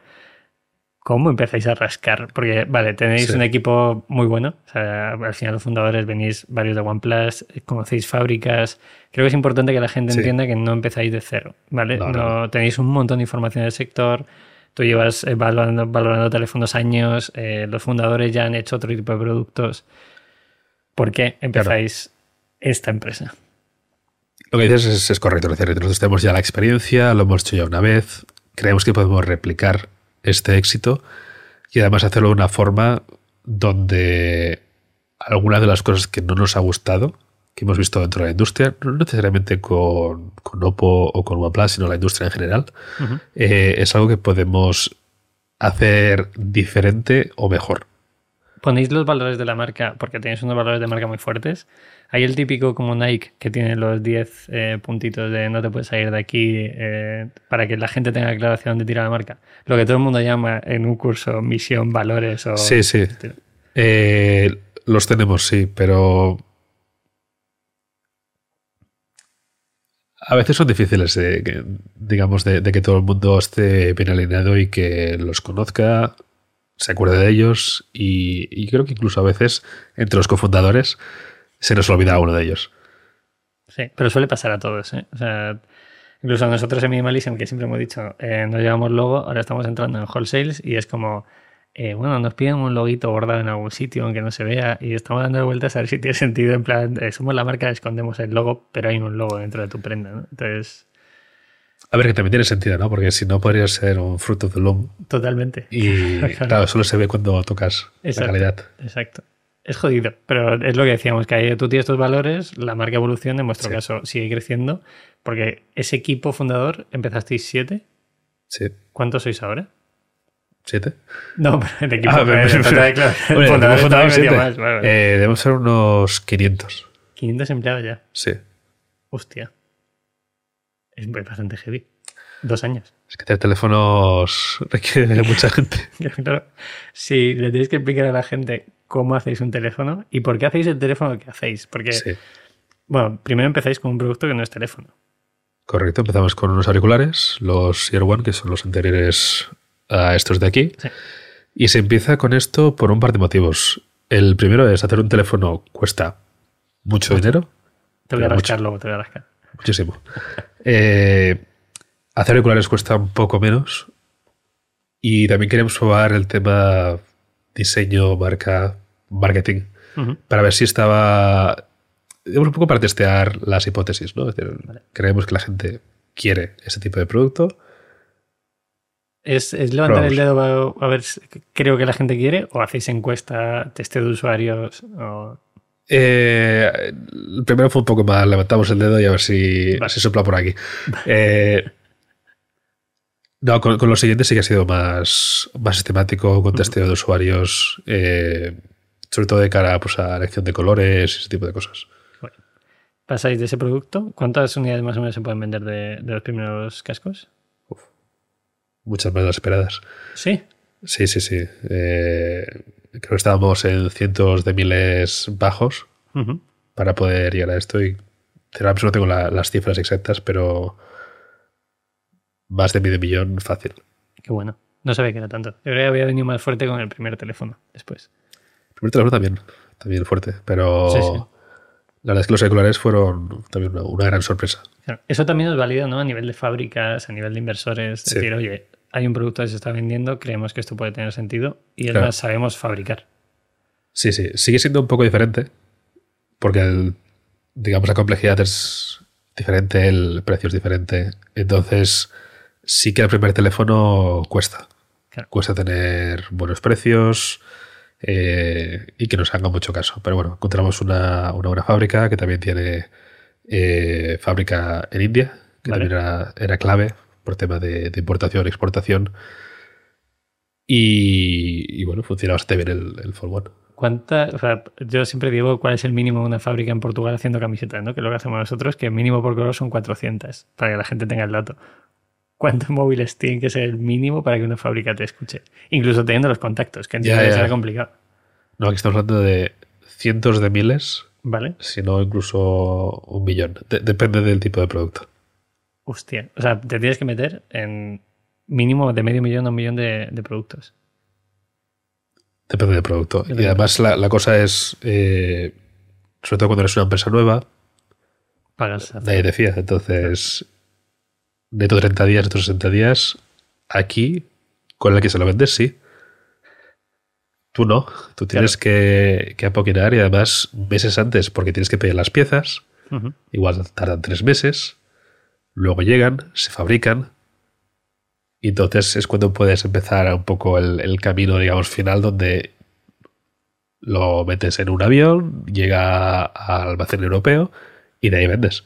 ¿cómo empezáis a rascar? Porque, vale, tenéis Sí. un equipo muy bueno, o sea, al final los fundadores venís varios de OnePlus, conocéis fábricas, creo que es importante que la gente Sí. entienda que no empezáis de cero, ¿vale? No, no. tenéis un montón de información del sector, tú llevas eh, valorando, valorando teléfonos años, eh, los fundadores ya han hecho otro tipo de productos. ¿Por qué empezáis esta empresa? Lo que dices es, es correcto, es decir, nosotros tenemos ya la experiencia, lo hemos hecho ya una vez, creemos que podemos replicar este éxito y además hacerlo de una forma donde algunas de las cosas que no nos ha gustado, que hemos visto dentro de la industria, no necesariamente con, con Oppo o con OnePlus, sino la industria en general, eh, es algo que podemos hacer diferente o mejor. ponéis los valores de la marca, porque tenéis unos valores de marca muy fuertes. Hay el típico como Nike que tiene los 10 eh, puntitos de no te puedes salir de aquí eh, para que la gente tenga claro hacia dónde tira la marca. Lo que todo el mundo llama en un curso misión, valores o... Sí, sí. Eh, los tenemos, sí, pero a veces son difíciles, digamos, de, que todo el mundo esté bien alineado y que los conozca, se acuerde de ellos y, creo que incluso a veces entre los cofundadores se nos olvida uno de ellos. Sí, pero suele pasar a todos. ¿eh? O sea, incluso nosotros en Minimalism, que siempre hemos dicho, eh, no llevamos logo, ahora estamos entrando en wholesales y es como, eh, bueno, nos piden un loguito bordado en algún sitio aunque no se vea y estamos dando vueltas a ver si tiene sentido. En plan, eh, somos la marca, escondemos el logo, pero hay un logo dentro de tu prenda. ¿no? Entonces, A ver, que también tiene sentido, ¿no? Porque si no podría ser un fruit of the loom totalmente. y claro, solo se ve cuando tocas Exacto. la calidad. Exacto. Es jodido, pero es lo que decíamos, que tú tienes tus valores, la marca evoluciona, en vuestro Sí. caso sigue creciendo, porque ese equipo fundador, empezasteis siete, Sí. ¿cuántos sois ahora? ¿Siete? No, pero el equipo. Ah, pero- el total, claro, metía siete. más, vale, vale. Eh, debemos ser unos 500. 500 empleados ya. Sí. Hostia. Es bastante heavy. Dos años. Es que tener teléfonos requiere de mucha gente. Claro. Si le tenéis que explicar a la gente cómo hacéis un teléfono y por qué hacéis el teléfono que hacéis. Porque, Sí. bueno, primero empezáis con un producto que no es teléfono. Correcto. Empezamos con unos auriculares, los Ear One, que son los anteriores a estos de aquí. Sí. Y se empieza con esto por un par de motivos. El primero es hacer un teléfono cuesta mucho dinero, Te voy a rascar luego, te voy a rascar. muchísimo. Eh, hacer auriculares cuesta un poco menos. Y también queremos probar el tema diseño, marca, marketing. Para ver si estaba. digamos, un poco para testear las hipótesis, ¿no? Es decir, creemos que la gente quiere ese tipo de producto. ¿Es, es levantar Probamos. el dedo a, a ver si creo que la gente quiere o hacéis encuesta, testeo de usuarios? O... Eh, el primero fue un poco más, levantamos el dedo y a ver si, Vale. si sopla por aquí. Eh, no, con, con lo siguiente sí que ha sido más, más sistemático, con testeo de usuarios, eh, sobre todo de cara pues, a elección de colores y ese tipo de cosas. ¿Pasáis de ese producto? ¿Cuántas unidades más o menos se pueden vender de, de los primeros cascos? Muchas más de las esperadas. Sí. Sí, sí, sí. Eh, creo que estábamos en cientos de miles bajos para poder llegar a esto y sinceramente no tengo la- las cifras exactas, pero más de medio millón fácil. Qué bueno. No sabía que era tanto. Yo creo que había venido más fuerte con el primer teléfono después. El primer teléfono también, también fuerte, pero Sí, sí. la verdad es que los auriculares fueron también una, una gran sorpresa. Claro, Eso también nos valida ¿no? a nivel de fábricas, a nivel de inversores. Sí. Decir, oye, hay un producto que se está vendiendo, creemos que esto puede tener sentido y Claro. además sabemos fabricar. Sí, sí, sigue siendo un poco diferente porque el- digamos la complejidad es diferente, el precio es diferente, entonces sí que el primer teléfono cuesta. Claro. Cuesta tener buenos precios eh, y que nos haga mucho caso. Pero bueno, encontramos una, una buena fábrica que también tiene eh, fábrica en India, que Vale. también era, era clave por tema de, de importación, exportación. Y, y bueno, funciona bastante bien el, el One. ¿Cuánta, o sea, yo siempre digo cuál es el mínimo de una fábrica en Portugal haciendo camisetas, ¿no? que es lo que hacemos nosotros, que el mínimo por color son 400, para que la gente tenga el dato. ¿Cuántos móviles tienen que ser el mínimo para que una fábrica te escuche? Incluso teniendo los contactos, que entiendo Ya, que será complicado. No, aquí estamos hablando de cientos de miles, ¿Vale? si no incluso un millón. De- depende del tipo de producto. Hostia. O sea, te tienes que meter en mínimo de medio millón a un millón de, de productos. Depende del producto. Y además la, la cosa es, eh, sobre todo cuando eres una empresa nueva, Pagas. nadie te fía. Entonces, neto 30 días, neto 60 días, aquí, con el que se lo vendes, sí. Tú no. Tú tienes que, que apoquinar y además meses antes, porque tienes que pedir las piezas. Igual tardan tres meses. Luego llegan, se fabrican. Y entonces es cuando puedes empezar un poco el, el camino, digamos, final, donde lo metes en un avión, llega al almacén europeo y de ahí vendes.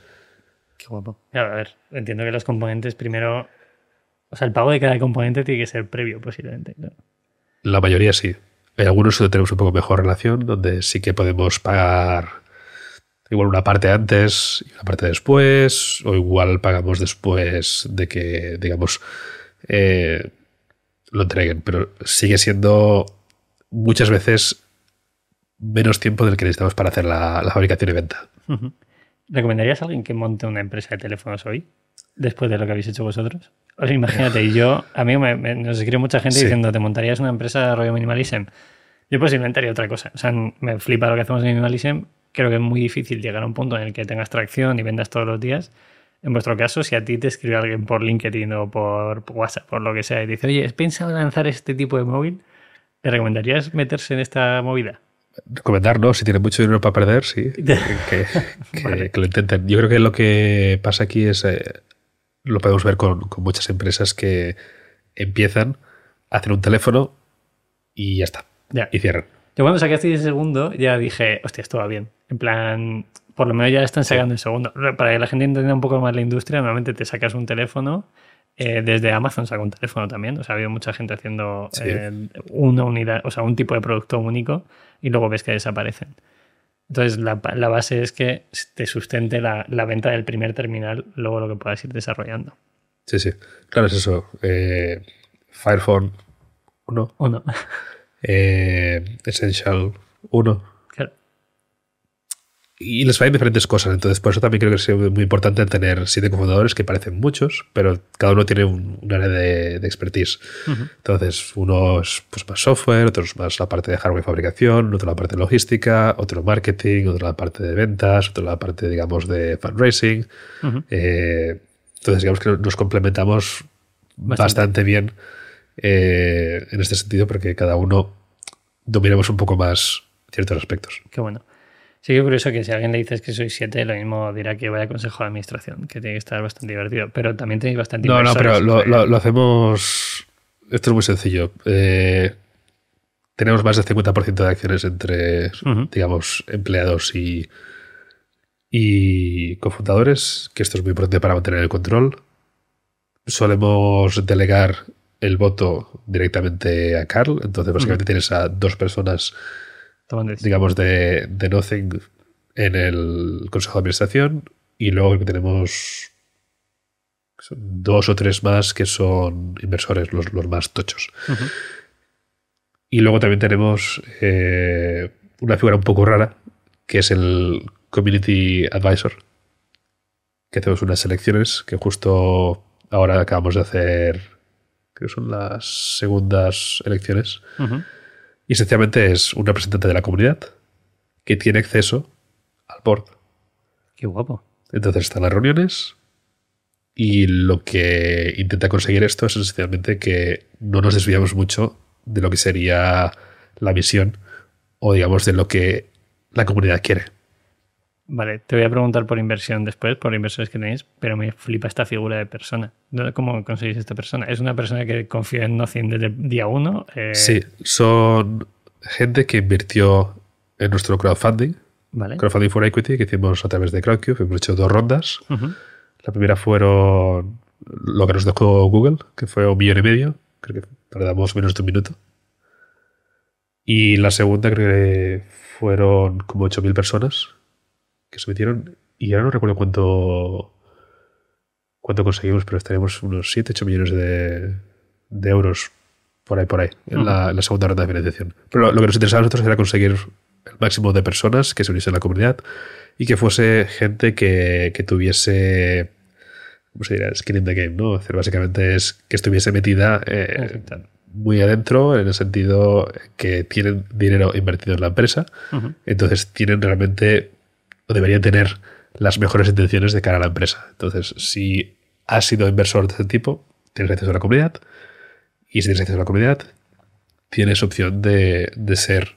Qué guapo. Claro, a ver, entiendo que los componentes primero. O sea, el pago de cada componente tiene que ser previo, posiblemente. claro. La mayoría sí. Hay algunos donde tenemos un poco mejor relación, donde sí que podemos pagar igual una parte antes y una parte después, o igual pagamos después de que, digamos, eh, lo entreguen. Pero sigue siendo muchas veces menos tiempo del que necesitamos para hacer la, la fabricación y venta. ¿Recomendarías a alguien que monte una empresa de teléfonos hoy? Después de lo que habéis hecho vosotros. O sea, imagínate, y yo, a mí me, me- nos escribe mucha gente Sí. diciendo, ¿te montarías una empresa de rollo minimalism? Yo posiblemente haría otra cosa. O sea, me flipa lo que hacemos en minimalism. Creo que es muy difícil llegar a un punto en el que tengas tracción y vendas todos los días. En vuestro caso, si a ti te escribe alguien por LinkedIn o por WhatsApp, por lo que sea, y dice, oye, ¿has pensado en lanzar este tipo de móvil? ¿Le recomendarías meterse en esta movida? Recomendar, ¿no? Si tienen mucho dinero para perder, sí. Que, que- Vale. que lo intenten. Yo creo que lo que pasa aquí es, eh, lo podemos ver con, con muchas empresas que empiezan, hacen un teléfono y ya está. Ya. Y cierran. Yo cuando saqué el segundo ya dije, hostia, esto va bien. En plan, por lo menos ya están sacando el segundo. Para que la gente entienda un poco más la industria, normalmente te sacas un teléfono. eh, desde Amazon saca un teléfono también. O sea, ha habido mucha gente haciendo Sí. eh, una unidad, o sea, un tipo de producto único y luego ves que desaparecen. Entonces, la, la base es que te sustente la, la venta del primer terminal, luego lo que puedas ir desarrollando. Sí, sí. Claro, es eso. Eh, Fire Phone 1, ¿O no? eh, Essential 1. Claro. Y les va en diferentes cosas. Entonces, por eso también creo que es muy importante tener siete cofundadores, que parecen muchos, pero cada uno tiene un, un área de, de expertise. Entonces, uno es pues, más software, otro es más la parte de hardware y fabricación, otro la parte de logística, otro marketing, otro la parte de ventas, otro la parte, digamos, de fundraising. Eh, entonces, digamos que nos complementamos Bastante. bastante, bien eh, en este sentido, porque cada uno dominamos un poco más ciertos aspectos. Qué bueno. Sí que es curioso que si a alguien le dices que sois siete, lo mismo dirá que vaya consejo de administración, que tiene que estar bastante divertido. Pero también tenéis bastante No, no, pero lo, lo- lo hacemos. Esto es muy sencillo. Eh, tenemos más del 50% de acciones entre, digamos, empleados y, y cofundadores, que esto es muy importante para mantener el control. Solemos delegar el voto directamente a Carl, entonces básicamente tienes a dos personas digamos, de, de Nothing en el Consejo de Administración. Y luego tenemos dos o tres más que son inversores, los, los más tochos. Y luego también tenemos eh, una figura un poco rara, que es el Community Advisor, que hacemos unas elecciones que justo ahora acabamos de hacer, que son las segundas elecciones. Y esencialmente es un representante de la comunidad que tiene acceso al board. Qué guapo. Entonces están las reuniones y lo que intenta conseguir esto es esencialmente que no nos desviamos mucho de lo que sería la misión o digamos de lo que la comunidad quiere. Vale, te voy a preguntar por inversión después, por inversores que tenéis, pero me flipa esta figura de persona. ¿Dónde- ¿Cómo conseguís esta persona? ¿Es una persona que confía en Nothing desde el día uno? Eh, Sí, son gente que invirtió en nuestro crowdfunding, Vale. crowdfunding for equity, que hicimos a través de Crowdcube. Hemos hecho dos rondas. La primera fueron lo que nos dejó Google, que fue un millón y medio. Creo que tardamos menos de un minuto. Y la segunda creo que fueron como 8.000 personas que se metieron. Y ahora no recuerdo cuánto, cuánto conseguimos, pero estaríamos unos 7, 8 millones de, de euros por ahí, por ahí, en, la, en la segunda ronda de financiación. Pero lo, lo que nos interesaba a nosotros era conseguir el máximo de personas que se uniesen a la comunidad y que fuese gente que, que tuviese ¿cómo se dirá? Skin in the game, ¿no? Básicamente es que estuviese metida eh, muy adentro en el sentido que tienen dinero invertido en la empresa, entonces tienen realmente o deberían tener las mejores intenciones de cara a la empresa. Entonces, si has sido inversor de este tipo, tienes acceso a la comunidad y si tienes acceso a la comunidad, tienes opción de, de ser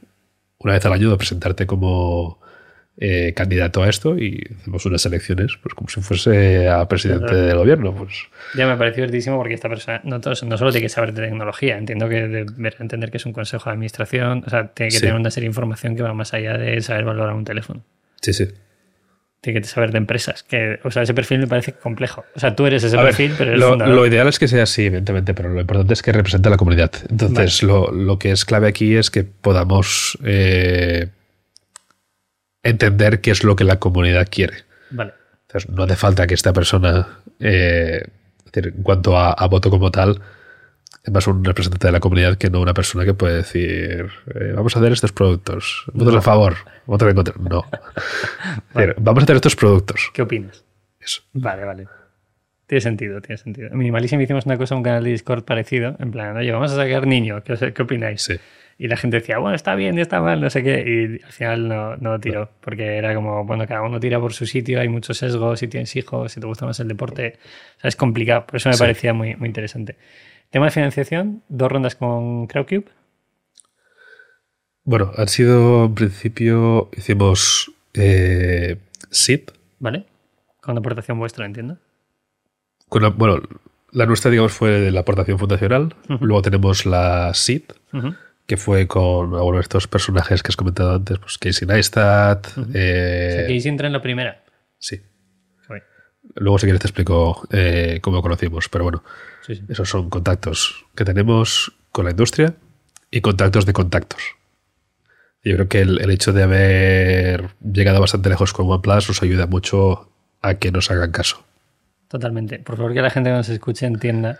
una vez al año de presentarte como eh, candidato a esto y hacemos unas elecciones pues como si fuese a presidente Claro. del gobierno. Pues Ya me pareció divertísimo porque esta persona no, solo tiene que saber de tecnología, entiendo que deberá entender que es un consejo de administración, o sea, tiene que Sí. tener una serie de información que va más allá de saber valorar un teléfono. Sí, sí. Tiene que saber de empresas, que, o sea, ese perfil me parece complejo. O sea, tú eres ese A ver, perfil, pero eres lo, fundador. lo ideal es que sea así, evidentemente, pero lo importante es que represente a la comunidad. Entonces, lo, lo que es clave aquí es que podamos eh, entender qué es lo que la comunidad quiere. Vale. Entonces, no hace falta que esta persona, eh, en cuanto a, a voto como tal, es más un representante de la comunidad que no una persona que puede decir, eh, vamos a hacer estos productos, votos a favor, votos en contra. No. Vamos a hacer estos productos. ¿Qué opinas? Eso. Vale, vale. Tiene sentido, tiene sentido. En Minimalism hicimos una cosa en un canal de Discord parecido, en plan, oye, vamos a sacar niño, ¿qué, opináis? Sí. Y la gente decía, bueno, está bien, está mal, no sé qué. Y al final no, no tiró, porque era como, bueno, cada uno tira por su sitio, hay muchos sesgos, si tienes hijos, si te gusta más el deporte. O sea, es complicado, por eso me Sí. parecía muy, muy interesante. Tema de financiación, dos rondas con Crowdcube. Bueno, han sido, en principio, hicimos eh, SIP. ¿vale? Con aportación vuestra, entiendo. Con la- bueno, la nuestra, digamos, fue la aportación fundacional. Luego tenemos la SIP, que fue con algunos de estos personajes que has comentado antes, pues Casey Neistat. eh, O sea, sí entra en la primera. sí. Luego, si quieres, te explico eh, cómo conocimos. Pero bueno, Sí, sí. esos son contactos que tenemos con la industria y contactos de contactos. Yo creo que el, el hecho de haber llegado bastante lejos con OnePlus nos ayuda mucho a que nos hagan caso. Totalmente. Por favor, que la gente que nos escuche entienda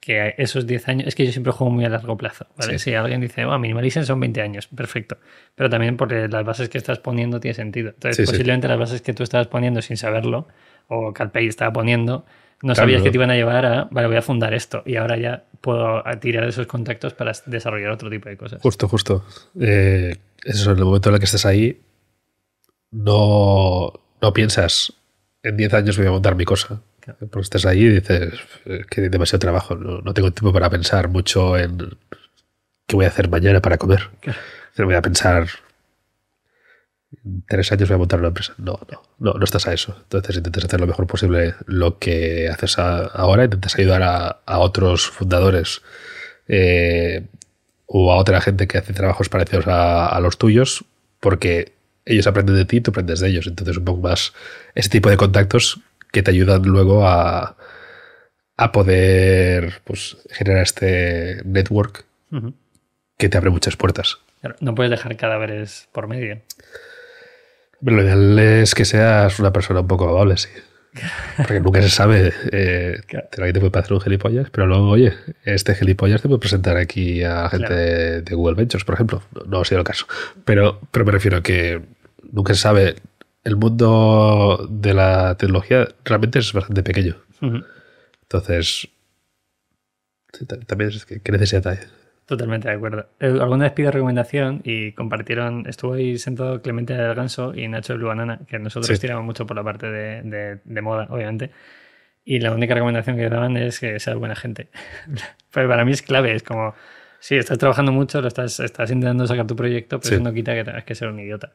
que esos 10 años, es que yo siempre juego muy a largo plazo, ¿vale? Sí. Si alguien dice, oh, Minimalism son 20 años, perfecto. Pero también porque las bases que estás poniendo tiene sentido. Entonces, Sí, sí. posiblemente las bases que tú estabas poniendo sin saberlo, o CalPay estaba poniendo, no Claro, sabías que te iban a llevar a, vale, voy a fundar esto, y ahora ya puedo tirar de esos contactos para desarrollar otro tipo de cosas. Justo, justo. Eh, eso, en el momento en el que estás ahí, no, no piensas, en 10 años voy a montar mi cosa. Claro. Porque estás ahí y dices, "Eh, que hay demasiado trabajo, no, no tengo tiempo para pensar mucho en qué voy a hacer mañana para comer. Claro. Voy a pensar, en tres años voy a montar una empresa. No, no, no, no estás a eso. Entonces intentas hacer lo mejor posible lo que haces a- ahora, intentas ayudar a, a otros fundadores eh, o a otra gente que hace trabajos parecidos a, a los tuyos, porque ellos aprenden de ti y tú aprendes de ellos. Entonces, un poco más ese tipo de contactos que te ayudan luego a, a poder pues, generar este network que te abre muchas puertas. Claro, no puedes dejar cadáveres por medio. Pero lo ideal es que seas una persona un poco amable, sí. Porque nunca se sabe. Eh, Claro. Te puede parecer un gilipollas, pero luego, oye, este gilipollas te puede presentar aquí a gente Claro. de, de Google Ventures, por ejemplo. No, no ha sido el caso. Pero, pero me refiero a que nunca se sabe. El mundo de la tecnología realmente es bastante pequeño. Entonces, también es que, ¿qué necesidad hay? Totalmente de acuerdo. Eh, Alguna vez pido recomendación y compartieron, estuvo ahí sentado Clemente del Ganso y Nacho de Blue Banana, que nosotros Sí. tiramos mucho por la parte de, de- de moda, obviamente. Y la única recomendación que daban es que seas buena gente. pero para mí es clave, es como, sí, estás trabajando mucho, lo estás, estás intentando sacar tu proyecto, pero Sí. eso no quita que tengas que ser un idiota.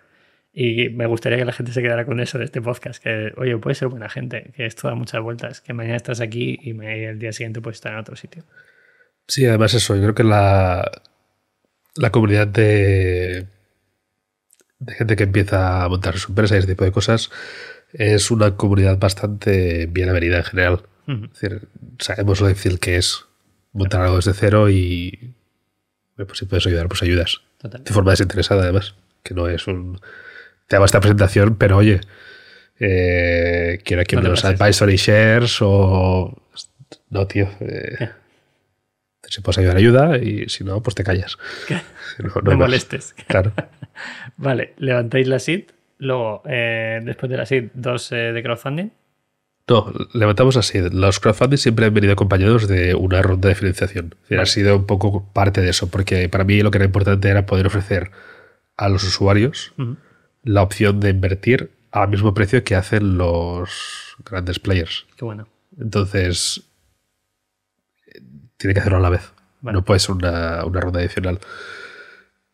Y me gustaría que la gente se quedara con eso de este podcast, que, oye, puedes ser buena gente, que esto da muchas vueltas, que mañana estás aquí y el día siguiente puedes estar en otro sitio. Sí, además eso, yo creo que la, la comunidad de, de gente que empieza a montar su empresa y ese tipo de cosas es una comunidad bastante bien avenida en general. Ujú. Es decir, sabemos lo difícil que es montar algo desde cero y pues si puedes ayudar, pues ayudas. Total. De forma desinteresada, además, que no es un... Te hago esta presentación, pero oye, eh, quiero aquí No unos advisory shares o... No, tío. eh. Si puedes ayudar, ayuda y si no, pues te callas. No, molestes. Claro. Vale, levantáis la SID, luego, eh, después de la SID, dos eh, de crowdfunding. No, levantamos así. Los crowdfunding siempre han venido acompañados de una ronda de financiación. Ha sido un poco parte de eso, porque para mí lo que era importante era poder ofrecer a los usuarios la opción de invertir al mismo precio que hacen los grandes players. Qué bueno. Entonces, tiene que hacerlo a la vez. Vale. No puede ser una, una ronda adicional.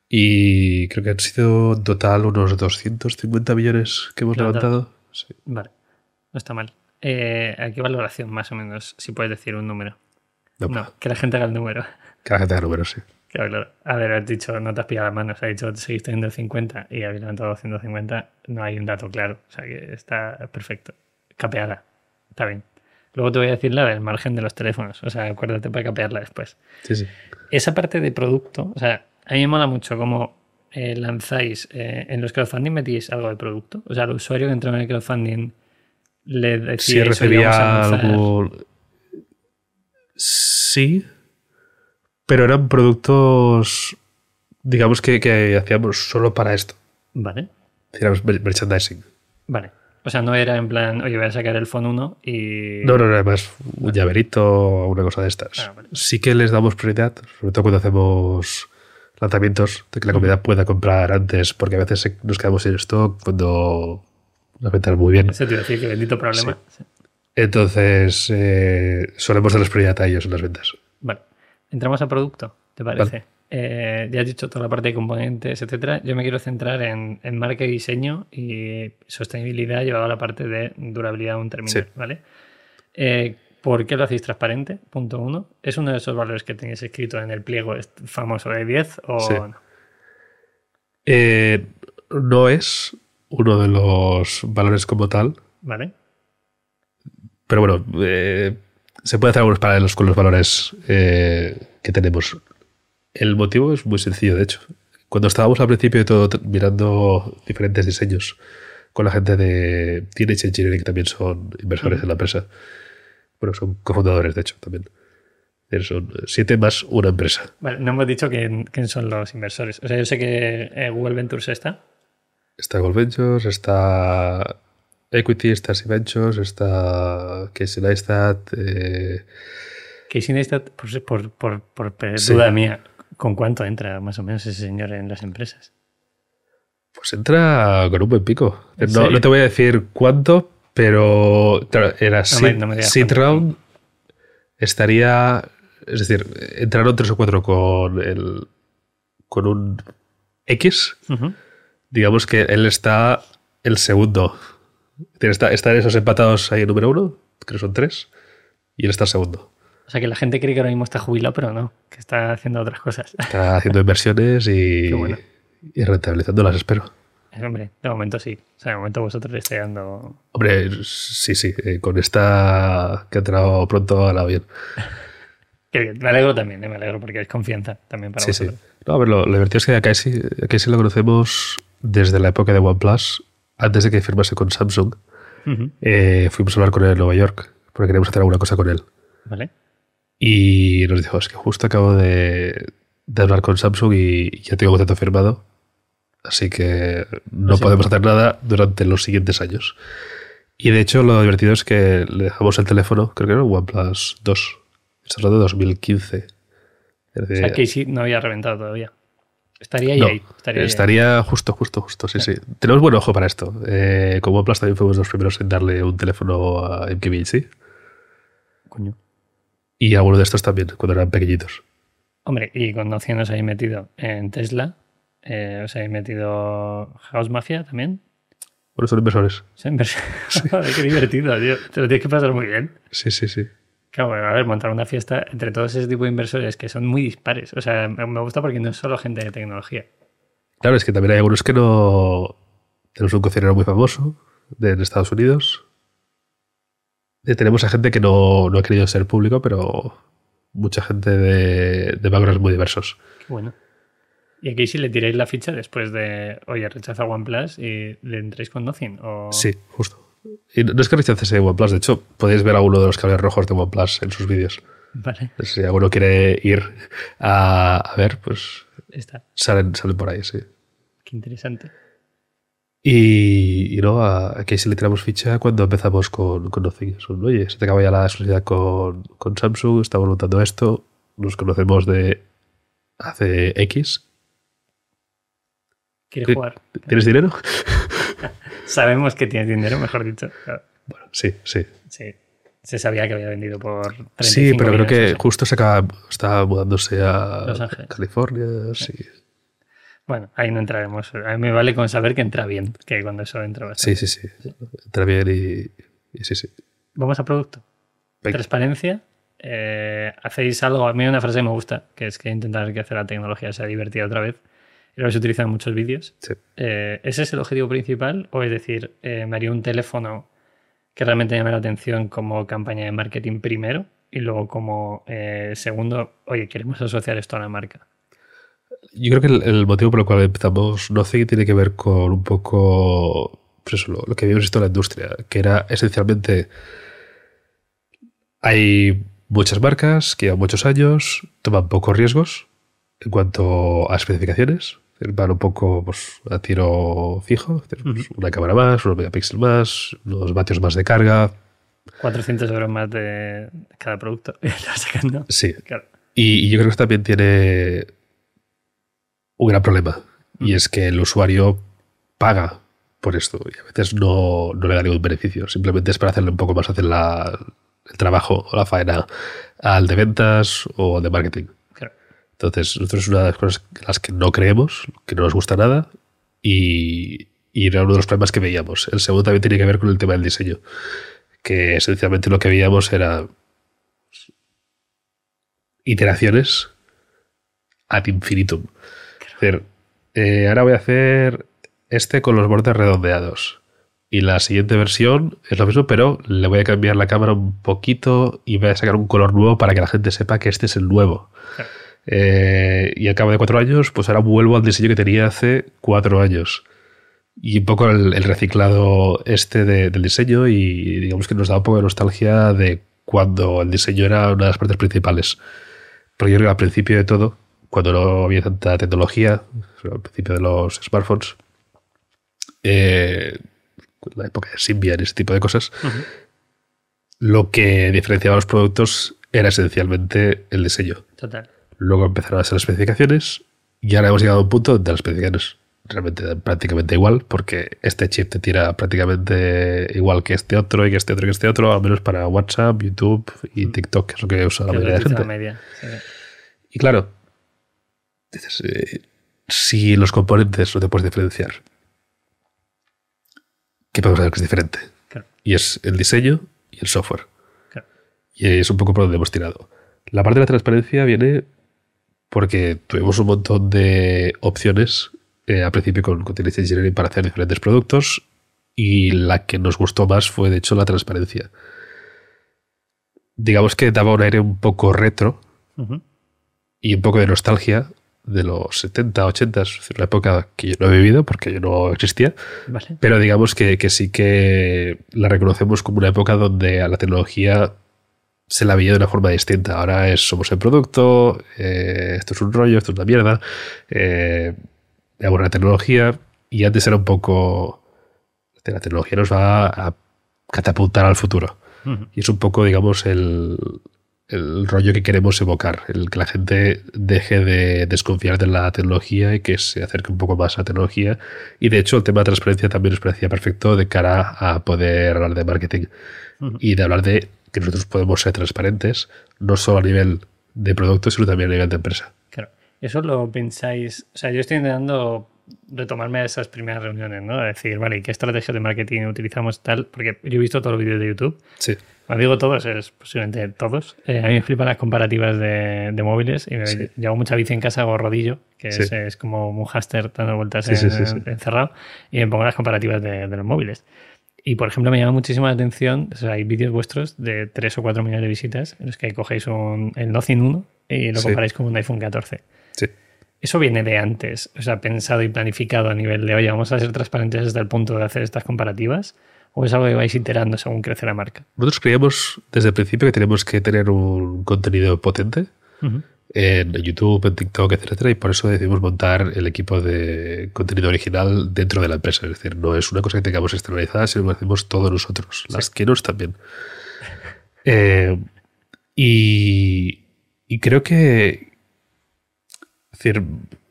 Y creo que han sido en total unos 250 millones que hemos Levantado. levantado. Sí. Vale. No está mal. Eh, ¿A qué valoración, más o menos? Si puedes decir un número. No, No, que la gente haga el número. Que la gente haga números, sí. Claro. A ver, has dicho, no te has pillado las manos, has dicho, seguís teniendo 50 y habéis levantado 250. No hay un dato claro. O sea que está perfecto. Capeada. Está bien. Luego te voy a decir la del margen de los teléfonos. O sea, acuérdate para capearla después. Sí, sí. Esa parte de producto, o sea, a mí me mola mucho cómo eh, lanzáis eh, en los crowdfunding metís algo de producto. O sea, al usuario que entró en el crowdfunding le decía Si recibía algo. Sí. Pero eran productos, digamos que, que hacíamos solo para esto. Vale, Hacíamos mer- merchandising. vale. O sea, no era en plan, oye, voy a sacar el phone 1 y. No, no, no, además un llaverito o una cosa de estas. Ah, vale. Sí que les damos prioridad, sobre todo cuando hacemos lanzamientos, de que la comunidad pueda comprar antes, porque a veces nos quedamos sin stock cuando las ventas muy bien. Eso te iba a decir que bendito problema. Sí. Entonces, eh, solemos darles prioridad a ellos en las ventas. Vale. Entramos al producto, ¿te parece? Eh, ya has dicho toda la parte de componentes, etcétera. Yo me quiero centrar en, en marca y diseño y sostenibilidad llevado a la parte de durabilidad de un terminal, Sí. ¿vale? Eh, ¿Por qué lo hacéis transparente? Punto uno. ¿Es uno de esos valores que tenéis escrito en el pliego famoso de 10 o Sí. no? Eh, no es uno de los valores como tal, ¿Vale? pero bueno, eh, se puede hacer algunos paralelos con los valores eh, que tenemos. El motivo es muy sencillo, de hecho. Cuando estábamos al principio de todo mirando diferentes diseños con la gente de Teenage Engineering, que también son inversores Ujú. en la empresa, bueno, son cofundadores, de hecho, también. Eh, Son siete más una empresa. Vale, no hemos dicho quién, quién son los inversores. O sea, yo sé que eh, Google Ventures está. Está Gold Ventures, está Equity, está Sea Ventures, está Casey Neistat, eh, Casey Neistat, por, por, por, por Sí. duda mía, ¿con cuánto entra más o menos ese señor en las empresas? pues entra con un buen pico. ¿En No, te voy a decir cuánto, pero claro, era seed, no round, estaría, es decir, entraron tres o cuatro con el con un X, digamos que él está el segundo. Está, están esos empatados ahí en número uno, creo que son tres, y él está el segundo. O sea, que la gente cree que ahora mismo está jubilado, pero no, que está haciendo otras cosas. Está haciendo inversiones y, bueno. y rentabilizándolas, espero. Hombre, de momento sí. O sea, de momento vosotros estáis dando... Hombre, sí, sí, eh, con esta que ha entrado pronto a la bien. Qué bien. Me alegro también, eh, me alegro porque es confianza también para Sí, sí. vosotros. No, a ver, lo, lo divertido es que a Casey, a Casey lo conocemos desde la época de OnePlus, antes de que firmase con Samsung. Eh, fuimos a hablar con él en Nueva York porque queríamos hacer alguna cosa con él. Vale. Y nos dijo, es que justo acabo de, de hablar con Samsung y ya tengo contrato firmado. Así que no Sí. podemos hacer nada durante los siguientes años. Y de hecho lo divertido es que le dejamos el teléfono, creo que era un OnePlus 2. Estamos hablando de 2015. Es O decir, sea, Casey no había reventado todavía. Estaría ahí, no, ahí. Estaría, ahí, justo, justo, justo, sí, sí. Tenemos buen ojo para esto. Eh, con OnePlus también fuimos los primeros en darle un teléfono a MKBHD. Coño. Y algunos de estos también, cuando eran pequeñitos. Hombre, y con Noción os habéis metido en Tesla, eh, os habéis metido House Mafia también. Bueno, son inversores. Sí, invers- Joder, qué divertido, tío. Te lo tienes que pasar muy bien. Sí, sí, sí. Claro, a ver, montar una fiesta entre todos ese tipo de inversores que son muy dispares. O sea, me me gusta porque no es solo gente de tecnología. Claro, es que también hay algunos que no. Tenemos un cocinero muy famoso de en Estados Unidos. Eh, tenemos a gente que no, no ha querido ser público, pero mucha gente de, de backgrounds muy diversos. Qué bueno. Y aquí si le tiráis la ficha después de, oye, rechaza OnePlus y le entráis con Nothing. O... Sí, justo. Y no no es que rechacese OnePlus, de hecho, podéis ver alguno de los cables rojos de OnePlus en sus vídeos. Vale, Si alguno quiere ir a, a ver, pues está. salen, salen por ahí, sí. Qué interesante. Y, y no, a, a Casey le tiramos ficha cuando empezamos con, con Nothing. Oye, se te acaba ya la exclusividad con, con Samsung, estamos montando esto, nos conocemos de hace X. Quiere ¿Qué- jugar. ¿Tienes dinero? Sabemos que tienes dinero, mejor dicho. Claro, Bueno, sí, sí. Sí. Se sabía que había vendido por 35 Sí, pero creo que justo se acaba, estaba mudándose a Los Ángeles. California, sí. Bueno, ahí no entraremos. A mí me vale con saber que entra bien, que cuando eso entra bastante. Sí, sí, sí. Entra bien y, y sí, sí. Vamos a producto. Venga. Transparencia. eh, hacéis algo, a mí una frase que me gusta, que es que intentar que hacer la tecnología sea divertida otra vez. Y lo se utiliza en muchos vídeos. Sí. Eh, ¿Ese es el objetivo principal? O es decir, eh, me haría un teléfono que realmente llame la atención como campaña de marketing primero y luego como segundo, oye, queremos asociar esto a la marca. Yo creo que el, el motivo por el cual empezamos Nothing tiene que ver con un poco pues lo, lo que habíamos visto en la industria, que era esencialmente hay muchas marcas que llevan muchos años, toman pocos riesgos en cuanto a especificaciones, van un poco pues, a tiro fijo, pues, una cámara más, unos megapíxeles más, unos vatios más de carga, 400 euros más de, cada producto. Sí, Claro. Y, y yo creo que también tiene un gran problema. Y es que el usuario paga por esto. Y a veces no, no le da ningún beneficio. Simplemente es para hacerle un poco más hacer la, el trabajo o la faena al de ventas o de marketing. Claro. Entonces, nosotros es una de las cosas en las que no creemos, que no nos gusta nada. Y, y era uno de los problemas que veíamos. El segundo también tiene que ver con el tema del diseño. Que esencialmente lo que veíamos era iteraciones ad infinitum. Eh, ahora voy a hacer este con los bordes redondeados. Y la siguiente versión es lo mismo, pero le voy a cambiar la cámara un poquito y voy a sacar un color nuevo para que la gente sepa que este es el nuevo. Eh, y al cabo de cuatro años, pues ahora vuelvo al diseño que tenía hace cuatro años. Y un poco el, reciclado este de- del diseño y digamos que nos da un poco de nostalgia de cuando el diseño era una de las partes principales. Pero yo creo que al principio de todo, cuando no había tanta tecnología, al principio de los smartphones, eh, la época de Symbian y ese tipo de cosas, lo que diferenciaba los productos era esencialmente el diseño. Total. Luego empezaron a ser las especificaciones y ahora hemos llegado a un punto donde las especificaciones realmente dan prácticamente igual porque este chip te tira prácticamente igual que este otro y que este otro y que este otro, al menos para WhatsApp, YouTube y TikTok, que es lo que usa la mayoría de gente. la media. sí. Y claro, dices, eh, si los componentes no te puedes diferenciar, ¿qué podemos hacer que es diferente? Claro, Y es el diseño y el software. claro. Y es un poco por donde hemos tirado. La parte de la transparencia viene porque tuvimos un montón de opciones eh, al principio con Continuous Engineering para hacer diferentes productos y la que nos gustó más fue de hecho la transparencia. Digamos que daba un aire un poco retro y un poco de nostalgia de los 70, 80, es decir, una época que yo no he vivido porque yo no existía, Vale. pero digamos que, que sí que la reconocemos como una época donde a la tecnología se la veía de una forma distinta. Ahora es somos el producto, eh, esto es un rollo, esto es una mierda, eh, veamos la tecnología y antes era un poco... La tecnología nos va a catapultar al futuro. Y es un poco, digamos, el, el rollo que queremos evocar, el que la gente deje de desconfiar de la tecnología y que se acerque un poco más a la tecnología. Y de hecho, el tema de transparencia también nos parecía perfecto de cara a poder hablar de marketing Ujú. y de hablar de que nosotros podemos ser transparentes, no solo a nivel de producto, sino también a nivel de empresa. Claro. Eso lo pensáis. O sea, yo estoy intentando retomarme a esas primeras reuniones, ¿no? A decir, vale, ¿y qué estrategia de marketing utilizamos tal? Porque yo he visto todos los vídeos de YouTube. Sí, Cuando digo todos, es posiblemente todos. Eh, a mí me flipan las comparativas de, de móviles. Y me, Sí. llevo mucha bici en casa, hago rodillo, que Sí. es, es como un hámster dando vueltas Sí, en- encerrado. Y me pongo las comparativas de, de los móviles. Y por ejemplo, me llama muchísimo la atención, o sea, hay vídeos vuestros de 3 o 4 millones de visitas en los que cogéis un, el Nothing 1 y lo comparáis con un iPhone 14. sí. Eso viene de antes, o sea, pensado y planificado a nivel de, oye, vamos a ser transparentes hasta el punto de hacer estas comparativas, o es algo que vais iterando según crece la marca. Nosotros creíamos desde el principio que teníamos que tener un contenido potente en YouTube, en TikTok, etcétera, y por eso decidimos montar el equipo de contenido original dentro de la empresa. Es decir, no es una cosa que tengamos externalizada, sino que lo hacemos todos nosotros, las que nos también. Eh, y, y, creo que, es decir,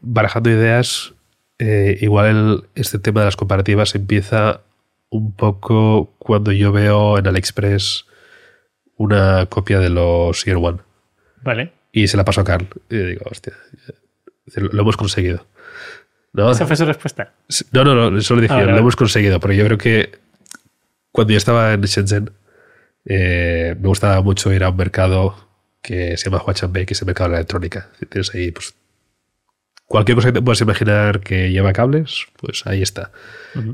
barajando ideas, eh, igual este tema de las comparativas empieza un poco cuando yo veo en AliExpress una copia de los Year One. Vale. Y se la paso a Carl. Y digo, hostia, lo hemos conseguido. ¿No? ¿Esa fue su respuesta? No, no, no, eso lo decía, lo hemos conseguido, pero yo creo que cuando yo estaba en Shenzhen, eh, me gustaba mucho ir a un mercado que se llama Huachanbei, que es el mercado de la electrónica. Tienes ahí, pues, cualquier cosa que te puedas imaginar que lleva cables, pues ahí está.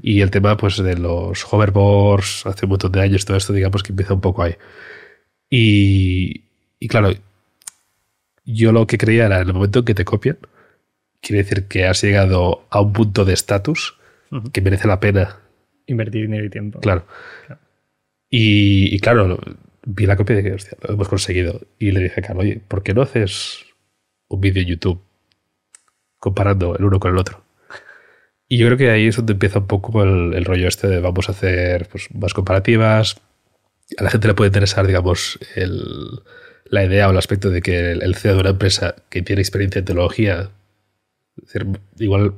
Y el tema, pues, de los hoverboards, hace un montón de años, todo esto, digamos que empieza un poco ahí. Y, y claro, yo lo que creía era en el momento en que te copian, quiere decir que has llegado a un punto de estatus que merece la pena invertir dinero y tiempo. Claro. Y, claro, vi la copia de que hostia, lo hemos conseguido. Y le dije a Carlos, oye, ¿por qué no haces un vídeo en YouTube comparando el uno con el otro? Y yo creo que ahí es donde empieza un poco el, rollo este de vamos a hacer pues, más comparativas. A la gente le puede interesar, digamos, el, la idea o el aspecto de que el CEO de una empresa que tiene experiencia en tecnología, igual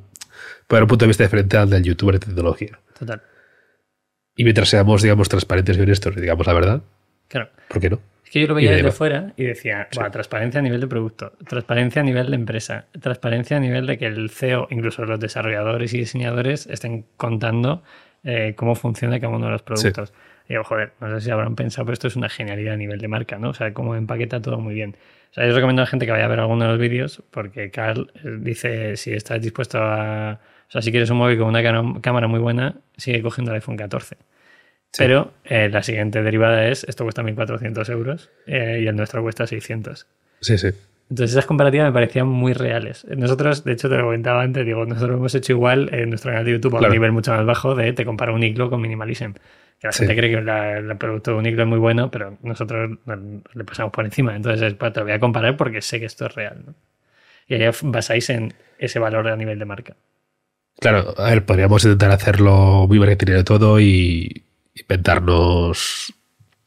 puede haber un punto de vista diferente al del youtuber de tecnología. Total. Y mientras seamos, digamos, transparentes y honestos y digamos la verdad, claro. ¿por qué no? Que yo lo veía desde fuera y decía, transparencia a nivel de producto, transparencia a nivel de empresa, transparencia a nivel de que el CEO, incluso los desarrolladores y diseñadores, estén contando eh, cómo funciona cada uno de los productos. Y digo, joder, no sé si habrán pensado, pero esto es una genialidad a nivel de marca, ¿no? O sea, cómo empaqueta todo muy bien. O sea, yo recomiendo a la gente que vaya a ver alguno de los vídeos porque Carl eh, dice, si estás dispuesto a... O sea, si quieres un móvil con una cámara muy buena, sigue cogiendo el iPhone 14. Pero eh, la siguiente derivada es, esto cuesta 1.400 euros eh, y el nuestro cuesta 600. Sí, sí. Entonces esas comparativas me parecían muy reales. Nosotros, de hecho, te lo comentaba antes, digo, nosotros hemos hecho igual en nuestro canal de YouTube a un nivel mucho más bajo de te comparo un iglo con Minimalism. Que la gente cree que el producto de un iglo es muy bueno, pero nosotros le pasamos por encima. Entonces te lo voy a comparar porque sé que esto es real. Y ahí basáis en ese valor a nivel de marca. Claro, a ver, podríamos intentar hacerlo muy marketing de todo y inventarnos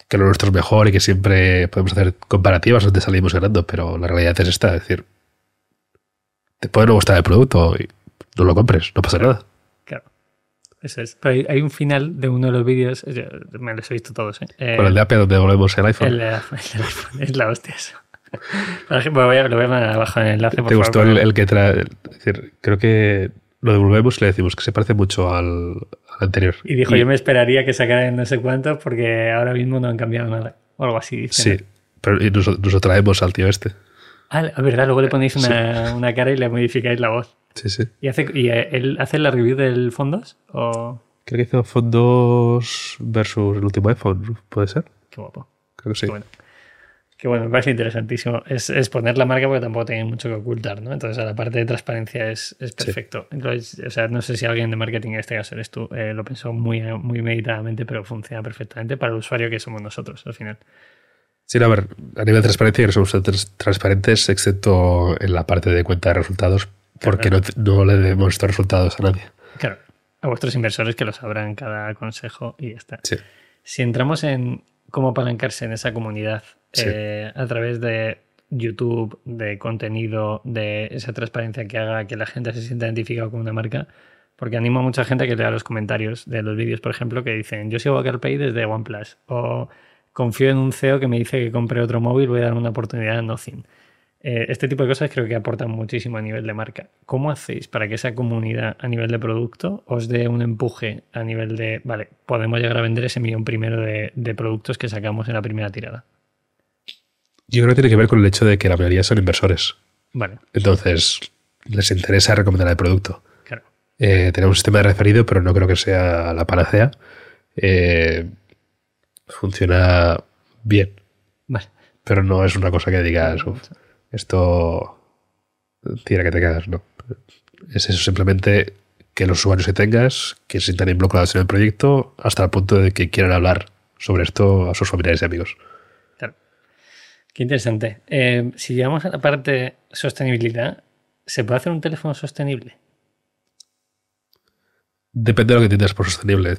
que lo nuestro es mejor y que siempre podemos hacer comparativas donde salimos ganando, pero la realidad es esta, es decir, te puede no gustar el producto y no lo compres, no pasa nada. Claro. Eso es. Pero hay, un final de uno de los vídeos, me los he visto todos, ¿eh? eh el de Apple donde volvemos el iPhone. El, iPhone, es la hostia eso. Por ejemplo, lo voy a poner abajo en el enlace. ¿Te gustó el, que trae? Es decir, creo que lo devolvemos y le decimos que se parece mucho al, anterior. Y dijo, yo me esperaría que sacaran no sé cuántos porque ahora mismo no han cambiado nada. O algo así. Sí, pero y nos, lo traemos al tío este. Ah, verdad, luego le ponéis una, una, cara y le modificáis la voz. Sí, sí. ¿Y, hace, y eh, él hace la review del Fondos? O... Creo que hizo Fondos versus el último iPhone, ¿puede ser? Qué guapo. Creo que sí. bueno que bueno, me parece interesantísimo. Es, es, poner la marca porque tampoco tiene mucho que ocultar, ¿no? Entonces, a la parte de transparencia es, es perfecto. Entonces, o sea, no sé si alguien de marketing, en este caso eres tú, eh, lo pensó muy, muy meditadamente, pero funciona perfectamente para el usuario que somos nosotros al final. Sí, a ver, a nivel de transparencia no somos transparentes, excepto en la parte de cuenta de resultados, porque no, no, le demos estos resultados a nadie. Claro, a vuestros inversores que lo sabrán cada consejo y ya está. Sí. Si entramos en cómo apalancarse en esa comunidad eh, a través de YouTube, de contenido, de esa transparencia que haga que la gente se sienta identificada con una marca. Porque animo a mucha gente a que lea los comentarios de los vídeos, por ejemplo, que dicen, yo sigo a CarPlay desde OnePlus. O confío en un CEO que me dice que compre otro móvil, voy a dar una oportunidad a Nothing. Eh, este tipo de cosas creo que aportan muchísimo a nivel de marca. ¿Cómo hacéis para que esa comunidad a nivel de producto os dé un empuje a nivel de, vale, podemos llegar a vender ese millón primero de productos que sacamos en la primera tirada? Yo creo que tiene que ver con el hecho de que la mayoría son inversores. Vale. Entonces, les interesa recomendar el producto. Claro. Eh, tenemos un sistema de referido, pero no creo que sea la panacea. Eh, funciona bien. Vale. Pero no es una cosa que digas, esto tiene que te quedas, ¿no? Es eso simplemente que los usuarios que tengas, que se sientan involucrados en el proyecto, hasta el punto de que quieran hablar sobre esto a sus familiares y amigos. Qué interesante. Eh, si llegamos a la parte sostenibilidad, ¿se puede hacer un teléfono sostenible? Depende de lo que entiendas por sostenible.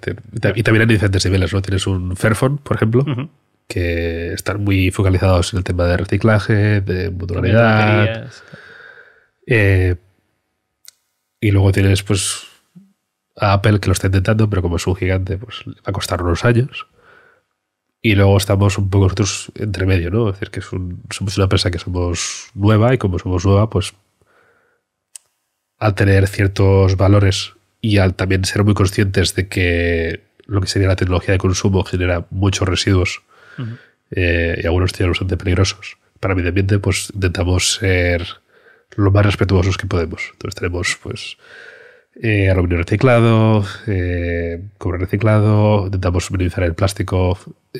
Y también hay diferentes niveles, ¿no? Tienes un Fairphone, por ejemplo, que están muy focalizados en el tema de reciclaje, de modularidad. Eh, y luego tienes, pues, a Apple que lo está intentando, pero como es un gigante, pues le va a costar unos años. Y luego estamos un poco nosotros entre medio, ¿no? Es decir, que somos una empresa que somos nueva y como somos nueva, pues al tener ciertos valores y al también ser muy conscientes de que lo que sería la tecnología de consumo genera muchos residuos eh, y algunos tienen bastante peligrosos para el medio ambiente, pues intentamos ser lo más respetuosos que podemos. Entonces tenemos pues eh, aluminio reciclado, eh, cobre reciclado, intentamos minimizar el plástico,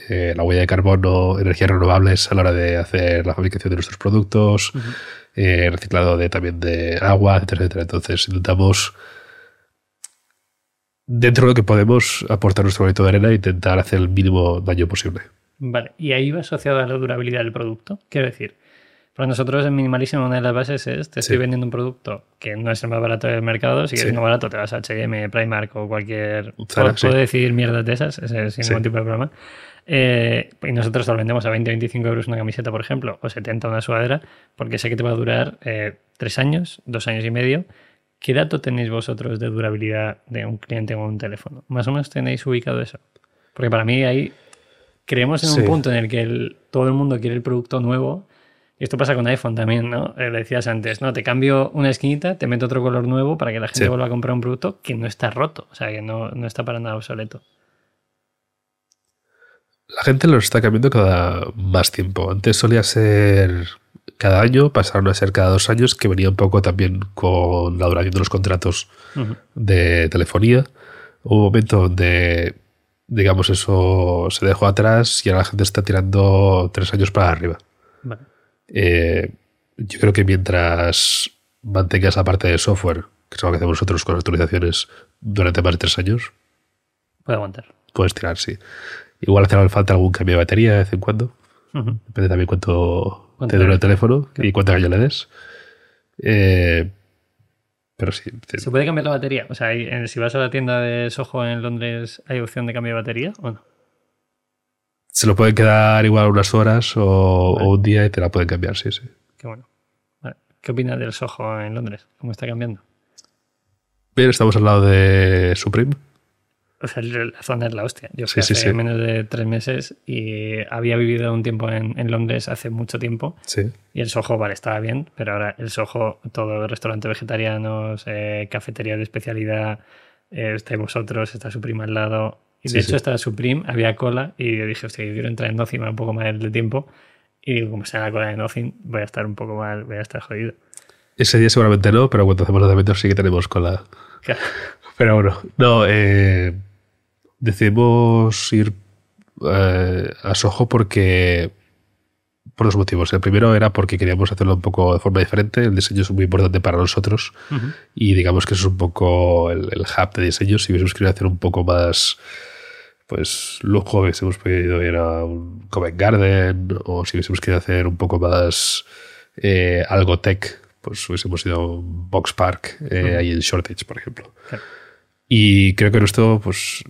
eh, la huella de carbono, energías renovables a la hora de hacer la fabricación de nuestros productos, eh, reciclado de, también de agua, etcétera, etcétera. Entonces intentamos, dentro de lo que podemos, aportar nuestro granito de arena e intentar hacer el mínimo daño posible. Vale, y ahí va asociado a la durabilidad del producto. Quiero decir, para nosotros en Minimalismo una de las bases es, te estoy vendiendo un producto que no es el más barato del mercado, si quieres uno barato te vas a H&M, Primark o cualquier... Zara, puedo, decir mierdas de esas, sin ningún tipo de problema. Eh, y nosotros lo vendemos a 20 25 euros una camiseta, por ejemplo, o 70 una sudadera, porque sé que te va a durar eh, tres años, dos años y medio. ¿Qué dato tenéis vosotros de durabilidad de un cliente o un teléfono? ¿Más o menos tenéis ubicado eso? Porque para mí ahí creemos en un punto en el que todo el mundo quiere el producto nuevo y esto pasa con iPhone también, ¿no? Eh, le decías antes, no, te cambio una esquinita, te meto otro color nuevo para que la gente vuelva a comprar un producto que no está roto, o sea, que no, está para nada obsoleto. La gente lo está cambiando cada más tiempo. Antes solía ser cada año, pasaron a ser cada dos años, que venía un poco también con la duración de los contratos de telefonía. Hubo un momento donde, digamos, eso se dejó atrás y ahora la gente está tirando tres años para arriba. Vale. Eh, yo creo que mientras mantengas la parte de software, que es lo que hacemos nosotros con actualizaciones durante más de tres años, puede aguantar. Puedes tirar, sí. Igual hace falta algún cambio de batería de vez en cuando. Depende también cuánto te dura el teléfono y cuánta caña le des. Eh, pero sí. ¿Se puede cambiar la batería? O sea, si vas a la tienda de Soho en Londres, ¿hay opción de cambio de batería o no? Se lo pueden quedar igual unas horas o, un día y te la pueden cambiar, sí, sí. Qué bueno. ¿Qué opinas del Soho en Londres? ¿Cómo está cambiando? Bien, estamos al lado de Supreme. O sea, la zona es la hostia. Yo fui hace menos de tres meses y había vivido un tiempo en, Londres hace mucho tiempo. Sí. Y el Soho, vale, estaba bien, pero ahora el Soho, todo restaurante vegetarianos, eh, cafetería de especialidad, eh, estáis vosotros, está Supreme al lado, y de hecho, estaba Supreme, había cola, y yo dije, hostia, yo quiero entrar en Nothing un poco más de tiempo. Y digo, como sea la cola de Nothing, voy a estar un poco mal, voy a estar jodido. Ese día seguramente no, pero cuando hacemos lanzamientos sí que tenemos cola. Pero bueno, no, eh, decidimos ir eh, a Soho porque por dos motivos. El primero era porque queríamos hacerlo un poco de forma diferente. El diseño es muy importante para nosotros y digamos que eso es un poco el, hub de diseño. Si hubiésemos querido hacer un poco más pues lujo, hubiésemos podido ir a un Covent Garden o si hubiésemos querido hacer un poco más eh, algo tech, pues hubiésemos ido a un Box Park eh, ahí en Shortage, por ejemplo. Y creo que en esto pues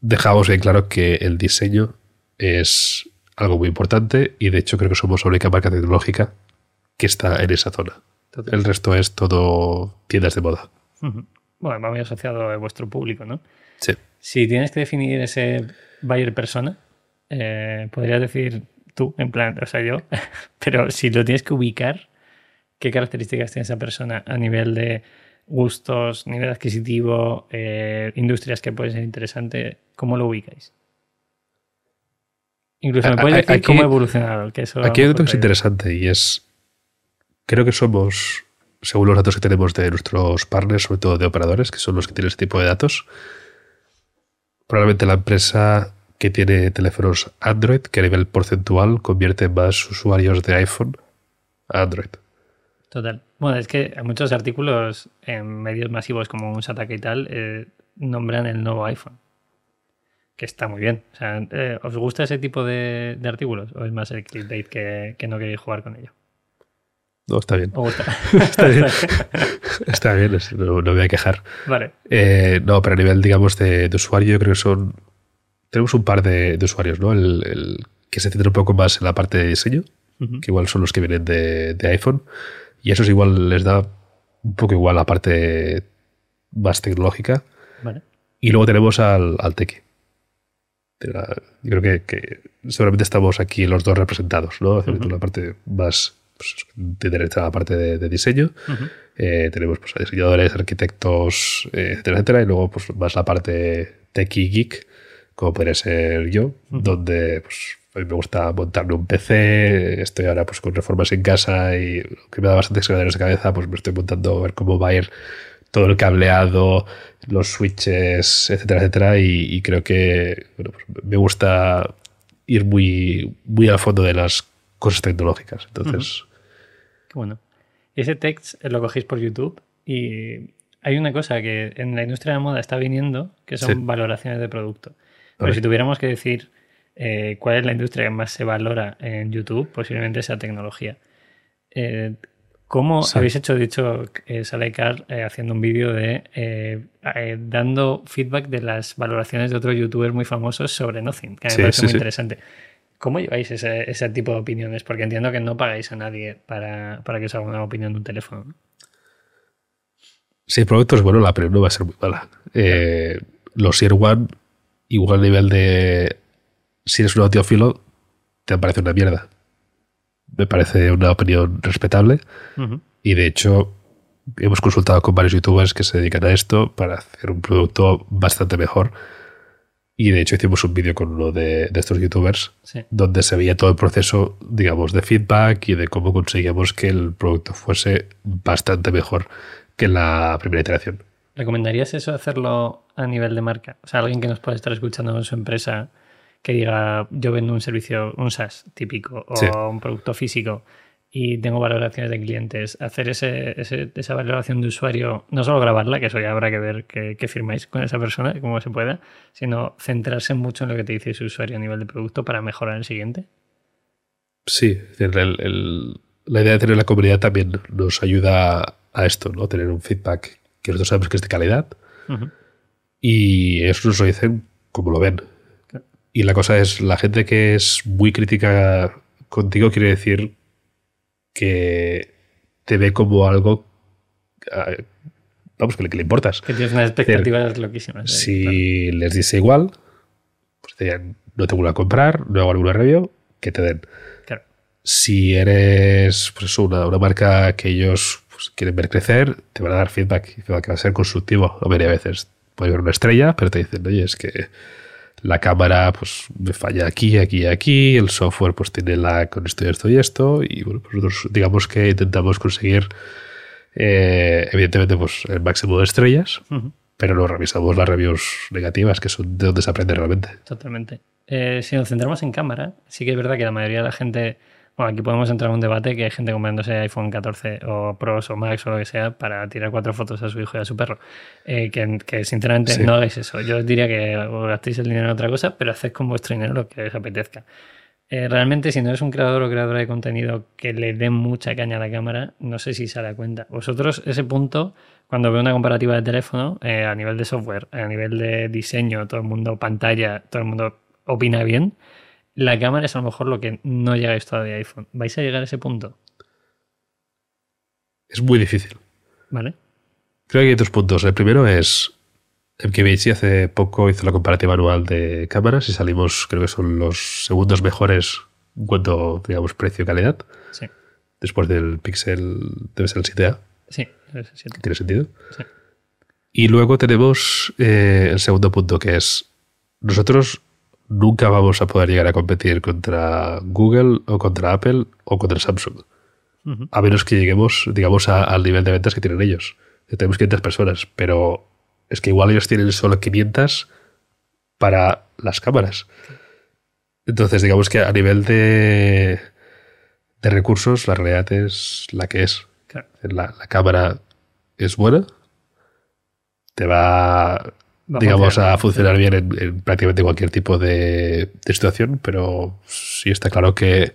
dejamos bien claro que el diseño es algo muy importante y de hecho creo que somos la única marca tecnológica que está en esa zona. El resto es todo tiendas de moda. Bueno, va muy asociado a vuestro público, ¿no? Sí. Si tienes que definir ese buyer persona, eh, podrías decir tú, en plan, o sea, yo, pero si lo tienes que ubicar, ¿qué características tiene esa persona a nivel de gustos, nivel adquisitivo, eh, industrias que pueden ser interesantes? ¿Cómo lo ubicáis? Incluso me puedes decir cómo ha evolucionado. Que eso aquí hay algo que es interesante y es. Creo que somos, según los datos que tenemos de nuestros partners, sobre todo de operadores, que son los que tienen este tipo de datos, probablemente la empresa que tiene teléfonos Android, que a nivel porcentual convierte más usuarios de iPhone a Android. Total. Bueno, es que muchos artículos en medios masivos como un Sataka y tal eh, nombran el nuevo iPhone que está muy bien. O sea, eh, ¿Os gusta ese tipo de, de artículos? ¿O es más el clickbait que, que no queréis jugar con ello? No, está bien. Está bien. Está bien, es- no, no me voy a quejar. vale. Eh, no, pero a nivel, digamos, de, de usuario, yo creo que son. Tenemos un par de, de usuarios, ¿no? El, el que se centra un poco más en la parte de diseño, que igual son los que vienen de, de iPhone, y a esos igual les da un poco igual la parte más tecnológica. Vale. Y luego tenemos al, al la- Yo creo que, que seguramente estamos aquí los dos representados, ¿no? Ujú. la parte más pues, de derecha, la parte de, de diseño. Eh, tenemos pues, a diseñadores, arquitectos, eh, etcétera, etcétera. Y luego pues, más la parte techie geek, como podría ser yo, donde pues, a mí me gusta montarme un PC. Estoy ahora pues, con reformas en casa y lo que me da bastante de cabeza, pues me estoy montando a ver cómo va a ir todo el cableado, los switches, etcétera, etcétera. Y, y creo que bueno, pues, me gusta ir muy, muy al fondo de las cosas tecnológicas. Entonces, Qué bueno. Ese text lo cogéis por YouTube y hay una cosa que en la industria de la moda está viniendo, que son Sí. valoraciones de producto. Pero si tuviéramos que decir eh, cuál es la industria que más se valora en YouTube, posiblemente sea tecnología. Eh, ¿Cómo Sí. habéis hecho, de hecho, eh, eh, haciendo un vídeo de dando feedback de las valoraciones de otros youtubers muy famosos sobre Nothing, que a mí Sí, me parece sí, muy sí. interesante. ¿Cómo lleváis ese, ese tipo de opiniones? Porque entiendo que no pagáis a nadie para, para que os haga una opinión de un teléfono. ¿no? Si el producto es bueno, la pero no va a ser muy mala. Eh, los Air One, igual a nivel de. Si eres un audiófilo, te parece una mierda. Me parece una opinión respetable. Y de hecho, hemos consultado con varios youtubers que se dedican a esto para hacer un producto bastante mejor. Y de hecho, hicimos un vídeo con uno de, de estos youtubers Sí. donde se veía todo el proceso, digamos, de feedback y de cómo conseguíamos que el producto fuese bastante mejor que la primera iteración. ¿Recomendarías eso hacerlo a nivel de marca? O sea, alguien que nos pueda estar escuchando en su empresa que diga, yo vendo un servicio, un SaaS típico o Sí. un producto físico y tengo valoraciones de clientes, hacer ese, ese- esa valoración de usuario, no solo grabarla, que eso ya habrá que ver que, que firmáis con esa persona, como se pueda, sino centrarse mucho en lo que te dice ese usuario a nivel de producto para mejorar el siguiente. Sí, el- el- la idea de tener la comunidad también nos ayuda a esto, ¿no? Tener un feedback que nosotros sabemos que es de calidad y ellos nos lo dicen como lo ven. Claro. Y la cosa es, la gente que es muy crítica contigo quiere decir que te ve como algo, ah, vamos, que le, que le importas. Que tienes unas expectativas loquísimas. eh, claro. Si les dice igual, pues te no tengo una a comprar, no hago ninguna review, que te den. Claro. Si eres pues, una, una marca que ellos pues, quieren ver crecer, te van a dar feedback feedback que va a ser constructivo. La mayoría de veces puede haber una estrella, pero te dicen, oye, es que la cámara pues me falla aquí, aquí y aquí, el software pues tiene la con esto y esto y esto, y bueno, pues nosotros digamos que intentamos conseguir eh, evidentemente pues el máximo de estrellas, pero no revisamos las reviews negativas, que son de donde se aprende realmente. Totalmente. Eh, si nos centramos en cámara, sí que es verdad que la mayoría de la gente, bueno, aquí podemos entrar en un debate que hay gente comprándose iPhone 14 o Pros o Max o lo que sea para tirar cuatro fotos a su hijo y a su perro. Eh, que, que sinceramente Sí. no hagáis eso. Yo os diría que gastéis el dinero en otra cosa, pero haced con vuestro dinero lo que os apetezca. Eh, realmente, si no eres un creador o creadora de contenido que le dé mucha caña a la cámara, no sé si se da cuenta. Vosotros, ese punto, cuando veo una comparativa de teléfono, eh, a nivel de software, a nivel de diseño, todo el mundo pantalla, todo el mundo opina bien, la cámara es a lo mejor lo que no llegáis todavía a iPhone. ¿Vais a llegar a ese punto? Es muy difícil. ¿Vale? Creo que hay dos puntos. El primero es MKBHD hace poco hizo la comparativa anual de cámaras y salimos, creo que son los segundos mejores en cuanto, digamos, precio-calidad. Sí. Después del Pixel, debe ser el 7A, Sí, así. que tiene sentido. Sí. Y luego tenemos eh, el segundo punto, que es nosotros nunca vamos a poder llegar a competir contra Google o contra Apple o contra Samsung. A menos que lleguemos, digamos, a- al nivel de ventas que tienen ellos. Tenemos 500 personas, pero es que igual ellos tienen solo 500 para las cámaras. Entonces, digamos que a nivel de, de recursos, la realidad es la que es. Claro. La, la cámara es buena, te va Va digamos, a funcionar bien en, en prácticamente cualquier tipo de, de situación, pero sí está claro que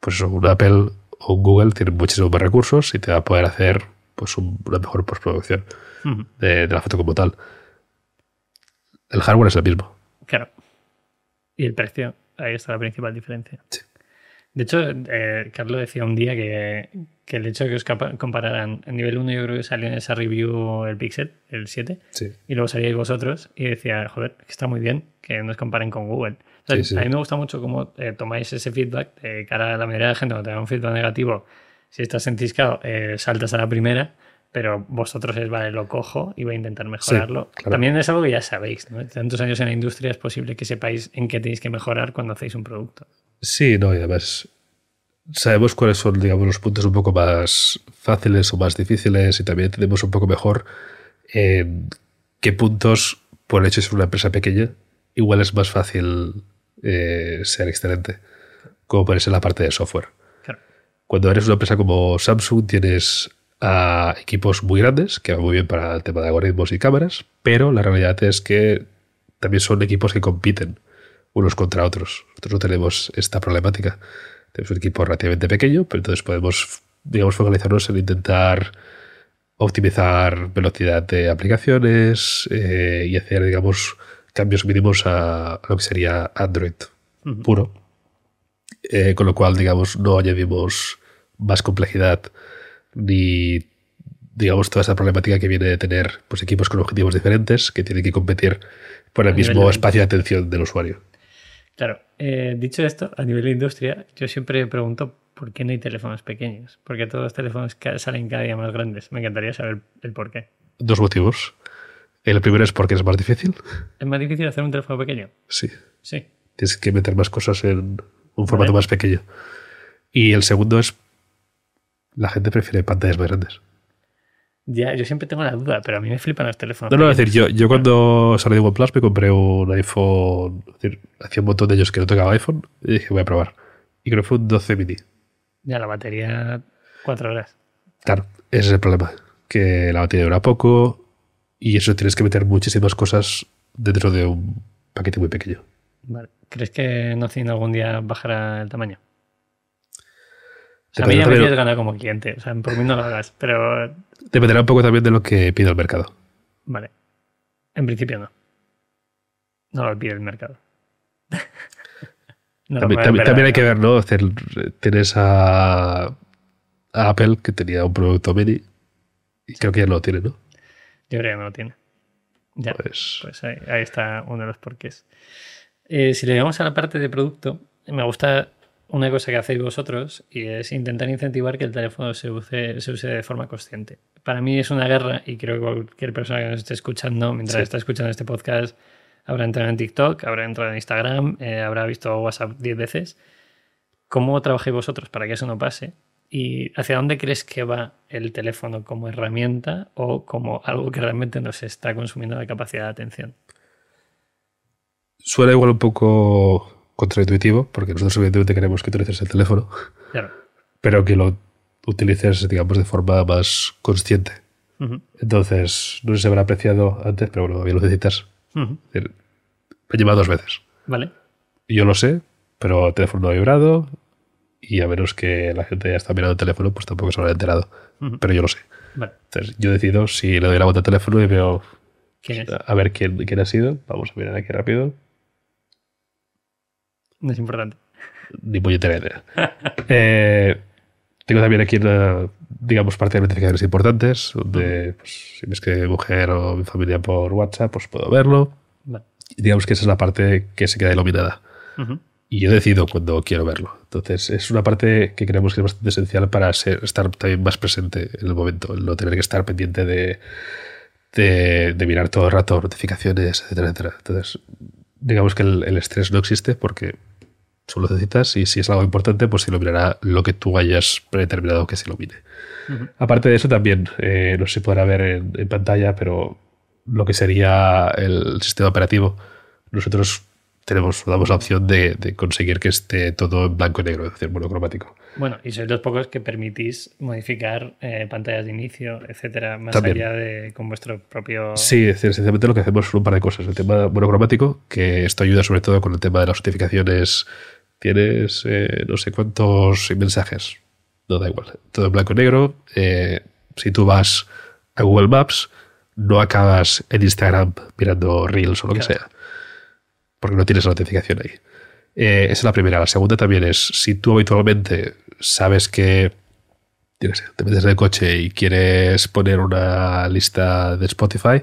pues un Apple o un Google tienen muchísimos más recursos y te va a poder hacer pues un- una mejor postproducción de la foto como tal. El hardware es el mismo. Claro. Y el precio, ahí está la principal diferencia. Sí. De hecho, eh, Carlos decía un día que, que el hecho de que os compararan en nivel 1, yo creo que salió en esa review el Pixel, el 7, Sí. y luego salíais vosotros y decía, joder, que está muy bien que nos comparen con Google. O sea, Sí, sí. A mí me gusta mucho cómo eh, tomáis ese feedback de cara a la mayoría de la gente, cuando te da un feedback negativo, si estás enciscado, eh, saltas a la primera, pero vosotros es, vale, lo cojo y voy a intentar mejorarlo. claro. También es algo que ya sabéis, ¿no? Tantos años en la industria es posible que sepáis en qué tenéis que mejorar cuando hacéis un producto. Sí, no, y además sabemos cuáles son, digamos, los puntos un poco más fáciles o más difíciles y también entendemos un poco mejor en qué puntos, por el hecho de ser una empresa pequeña, igual es más fácil eh, ser excelente, como puede ser la parte de software. Claro. Cuando eres una empresa como Samsung, tienes a equipos muy grandes, que van muy bien para el tema de algoritmos y cámaras, pero la realidad es que también son equipos que compiten unos contra otros. Nosotros no tenemos esta problemática. Tenemos un equipo relativamente pequeño, pero entonces podemos, digamos, focalizarnos en intentar optimizar velocidad de aplicaciones eh, y hacer, digamos, cambios mínimos a, a lo que sería Android puro. Eh, con lo cual, digamos, no añadimos más complejidad ni, digamos, toda esa problemática que viene de tener pues, equipos con objetivos diferentes que tienen que competir por el A mismo espacio de atención del usuario. Claro, eh, dicho esto, a nivel de industria, yo siempre pregunto por qué no hay teléfonos pequeños. Porque todos los teléfonos salen cada día más grandes. Me encantaría saber el por qué. Dos motivos. El primero es porque es más difícil. ¿Es más difícil hacer un teléfono pequeño? Sí. Sí. Tienes que meter más cosas en un formato Vale. más pequeño. Y el segundo es la gente prefiere pantallas más grandes. Ya, yo siempre tengo la duda, pero a mí me flipan los teléfonos. No, no, es decir, yo, yo cuando salí de OnePlus me compré un iPhone. Es decir, hacía un montón de años que no tocaba iPhone y dije, voy a probar. Y creo que fue un 12 mini. Ya, la batería, cuatro horas. Claro, ese es el problema. Que la batería dura poco y eso tienes que meter muchísimas cosas dentro de un paquete muy pequeño. Vale. ¿Crees que Nothing algún día bajará el tamaño? O sea, a mí ya me tienes ganas como cliente. O sea, por mí no lo hagas, pero Dependerá un poco también de lo que pida el mercado. vale. En principio no. No lo pide el mercado. No también, también- hay que ver, ¿no? Tienes a, a Apple que tenía un producto mini y creo que ya no lo tiene, ¿no? Yo creo que no lo tiene. Ya. Pues, Pues ahí, ahí está uno de los porqués. Eh, si le vamos a la parte de producto, me gusta una cosa que hacéis vosotros y es intentar incentivar que el teléfono se use, se use de forma consciente. Para mí es una guerra y creo que cualquier persona que nos esté escuchando, mientras Sí. está escuchando este podcast, habrá entrado en TikTok, habrá entrado en Instagram, eh, habrá visto WhatsApp 10 veces. ¿Cómo trabajáis vosotros para que eso no pase? ¿Y hacia dónde crees que va el teléfono como herramienta o como algo que realmente nos está consumiendo la capacidad de atención? suena igual un poco contraintuitivo, porque nosotros evidentemente queremos que utilices el teléfono, Claro. pero que lo utilices, digamos, de forma más consciente. Entonces, no sé si se habrá apreciado antes, pero bueno, bien lo necesitas. Me lleva dos veces. Vale. Yo lo sé, pero el teléfono no ha vibrado y a menos que la gente ya está mirando el teléfono, pues tampoco se habrá enterado. Ujú. Pero yo lo sé. Vale. Entonces, yo decido si le doy la vuelta al teléfono y veo ¿Quién es? a ver quién, quién ha sido. Vamos a mirar aquí rápido. No es importante. Ni puñetera idea. Eh, tengo también aquí una, digamos, parte de notificaciones importantes, donde pues, si me escribe mi mujer o mi familia por WhatsApp, pues puedo verlo. Vale. Y digamos que esa es la parte que se queda iluminada. Y yo decido cuando quiero verlo. Entonces, es una parte que creemos que es bastante esencial para ser- estar también más presente en el momento, el no tener que estar pendiente de, de, de mirar todo el rato notificaciones, etcétera, etcétera. Entonces, digamos que el, el estrés no existe porque solo necesitas y si es algo importante, pues iluminará lo que tú hayas predeterminado que se ilumine. Ujú. Aparte de eso, también, eh, no sé si podrá ver en, en pantalla, pero lo que sería el sistema operativo, nosotros tenemos, damos la opción de, de conseguir que esté todo en blanco y negro, es decir, monocromático. Bueno, y sois los pocos que permitís modificar eh, pantallas de inicio, etcétera, más También. allá de con vuestro propio. Sí, es decir, esencialmente lo que hacemos son un par de cosas. El tema monocromático, que esto ayuda sobre todo con el tema de las notificaciones. Tienes eh, no sé cuántos mensajes. No da igual. Todo en blanco y negro. Eh, si tú vas a Google Maps, no acabas en Instagram mirando Reels o lo que sea. Porque no tienes la notificación ahí. Eh, esa es la primera. La segunda también es, si tú habitualmente sabes que te metes en el coche y quieres poner una lista de Spotify,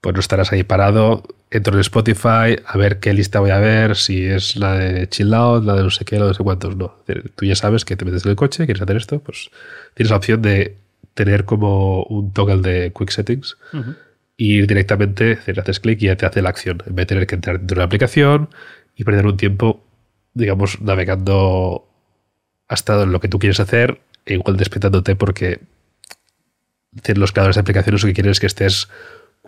pues no estarás ahí parado, entro en Spotify a ver qué lista voy a ver, si es la de chill out, la de no sé qué, la de no sé cuántos, no. Tú ya sabes que te metes en el coche, quieres hacer esto, pues tienes la opción de tener como un toggle de quick settings Ujú. y ir directamente, haces clic y ya te hace la acción, en vez de tener que entrar dentro de la aplicación y perder un tiempo, digamos, navegando hasta lo que tú quieres hacer, e igual despetándote porque los creadores de aplicaciones lo que quieren es que estés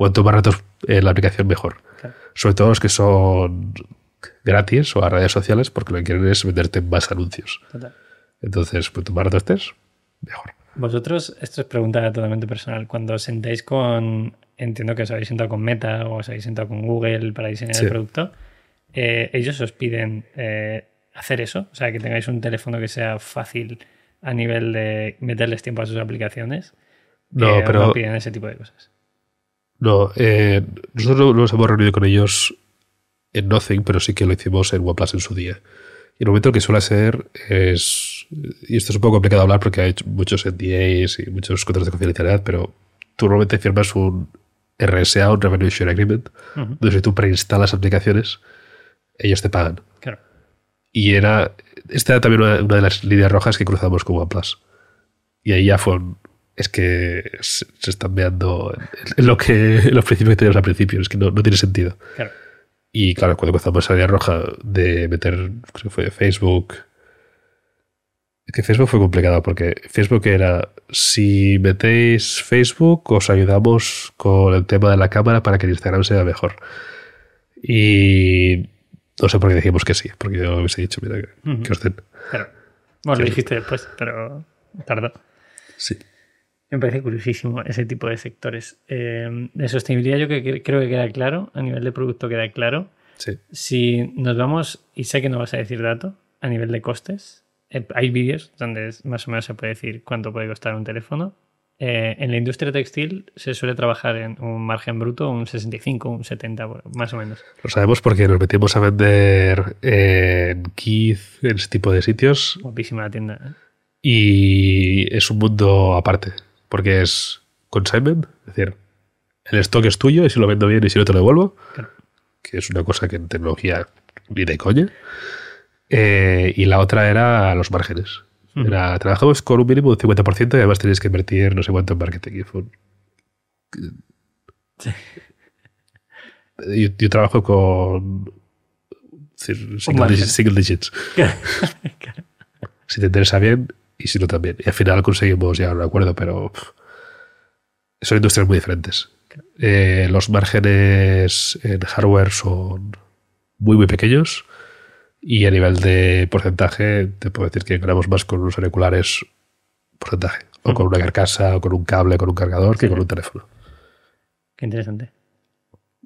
cuanto más ratos en la aplicación mejor. Claro. Sobre todo los que son gratis o a redes sociales, porque lo que quieren es venderte en más anuncios. Total. Entonces, cuanto más rato estés, mejor. Vosotros, esto es pregunta totalmente personal, cuando os sentáis con, entiendo que os habéis sentado con Meta o os habéis sentado con Google para diseñar Sí. el producto, eh, ellos os piden eh, hacer eso, o sea, que tengáis un teléfono que sea fácil a nivel de meterles tiempo a sus aplicaciones. No, eh, pero- no piden ese tipo de cosas. No, eh, nosotros nos hemos reunido con ellos en Nothing, pero sí que lo hicimos en OnePlus en su día. Y el momento que suele ser es. Y esto es un poco complicado hablar porque hay muchos NDAs y muchos contratos de confidencialidad, pero tú normalmente firmas un RSA, un Revenue Share Agreement, donde si tú preinstalas aplicaciones, ellos te pagan. Claro. Y era. Esta era también una, una de las líneas rojas que cruzamos con OnePlus. Y ahí ya fue. un- Es que se, se están veando en, lo que, en los principios que teníamos al principio. Es que no, no tiene sentido. Claro. Y claro, cuando cruzamos esa línea roja de meter, creo que fue Facebook. Es que Facebook fue complicado porque Facebook era, si metéis Facebook, os ayudamos con el tema de la cámara para que el Instagram sea mejor. Y no sé por qué dijimos que sí, porque yo hubiese dicho, mira, que, que os den. Claro. Bueno, lo dijiste después, pero tardó. Sí. Me parece curiosísimo ese tipo de sectores. Eh, de sostenibilidad yo que, creo que queda claro, a nivel de producto queda claro. Sí. Si nos vamos, y sé que no vas a decir dato, a nivel de costes, eh, hay vídeos donde más o menos se puede decir cuánto puede costar un teléfono. Eh, en la industria textil se suele trabajar en un margen bruto, un 65, un 70, más o menos. Lo sabemos porque nos metimos a vender en Keith, en ese tipo de sitios, Guapísima la tienda. ¿eh? y es un mundo aparte, porque es consignment, es decir, el stock es tuyo y si lo vendo bien y si no te lo devuelvo, Claro. que es una cosa que en tecnología ni de coña. Eh, y la otra era los márgenes. Era, trabajamos con un mínimo de 50% y además tenéis que invertir no sé cuánto en marketing. Y fue un- yo, yo trabajo con decir, single, digits, single digits. Si te interesa bien y si no también. Y al final conseguimos llegar a un acuerdo, pero pff, son industrias muy diferentes. Eh, los márgenes en hardware son muy, muy pequeños. Y a nivel de porcentaje, te puedo decir que ganamos más con unos auriculares porcentaje. O con una carcasa, o con un cable, con un cargador, que con un teléfono. Qué interesante.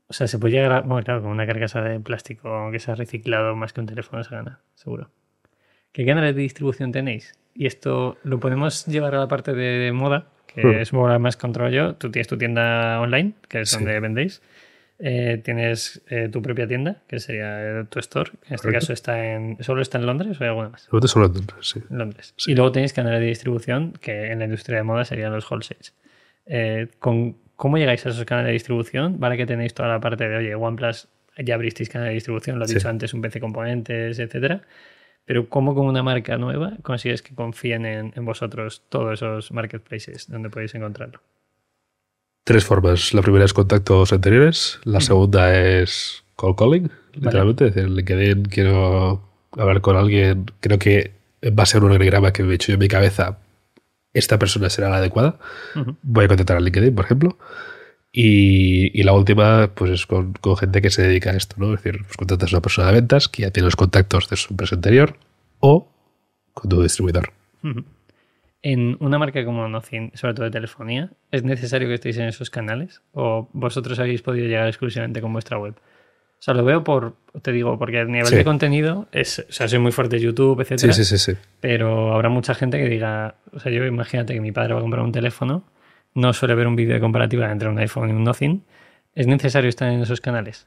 O sea, se puede llegar a. Bueno, claro, con una carcasa de plástico que se ha reciclado más que un teléfono se gana, seguro. ¿Qué canales de distribución tenéis? Y esto lo podemos llevar a la parte de moda, que Hmm. es la más controlo yo. Tú tienes tu tienda online, que es Sí. donde vendéis. Eh, tienes eh, tu propia tienda, que sería eh, tu store. En este Correcto. caso está en. ¿Solo está en Londres o hay alguna más? Seguramente solo en Londres, sí. Londres. Sí. Y luego tenéis canales de distribución que en la industria de moda serían los wholesales. Eh, con, ¿Cómo llegáis a esos canales de distribución? Vale que tenéis toda la parte de, oye, OnePlus ya abristeis canal de distribución, lo he Sí. dicho antes, un PC componentes, etcétera. Pero ¿cómo con una marca nueva consigues que confíen en, en vosotros todos esos marketplaces donde podéis encontrarlo? Tres formas. La primera es contactos anteriores. La segunda es call calling, literalmente. Es decir, LinkedIn quiero hablar con alguien. Creo que base a un organigrama que me he hecho yo en mi cabeza, esta persona será la adecuada. Ujú. Voy a contactar a LinkedIn, por ejemplo. Y, y la última, pues es con, con gente que se dedica a esto, ¿no? Es decir, pues contratas a una persona de ventas que ya tiene los contactos de su empresa anterior o con tu distribuidor. En una marca como Nothing, sobre todo de telefonía, ¿es necesario que estéis en esos canales? ¿O vosotros habéis podido llegar exclusivamente con vuestra web? O sea, lo veo por, te digo, porque a nivel Sí. de contenido, es, o sea, soy muy fuerte YouTube, etcétera. Sí, sí, sí, sí. Pero habrá mucha gente que diga, o sea, yo imagínate que mi padre va a comprar un teléfono, no suele ver un vídeo de comparativa entre un iPhone y un Nothing. ¿Es necesario estar en esos canales?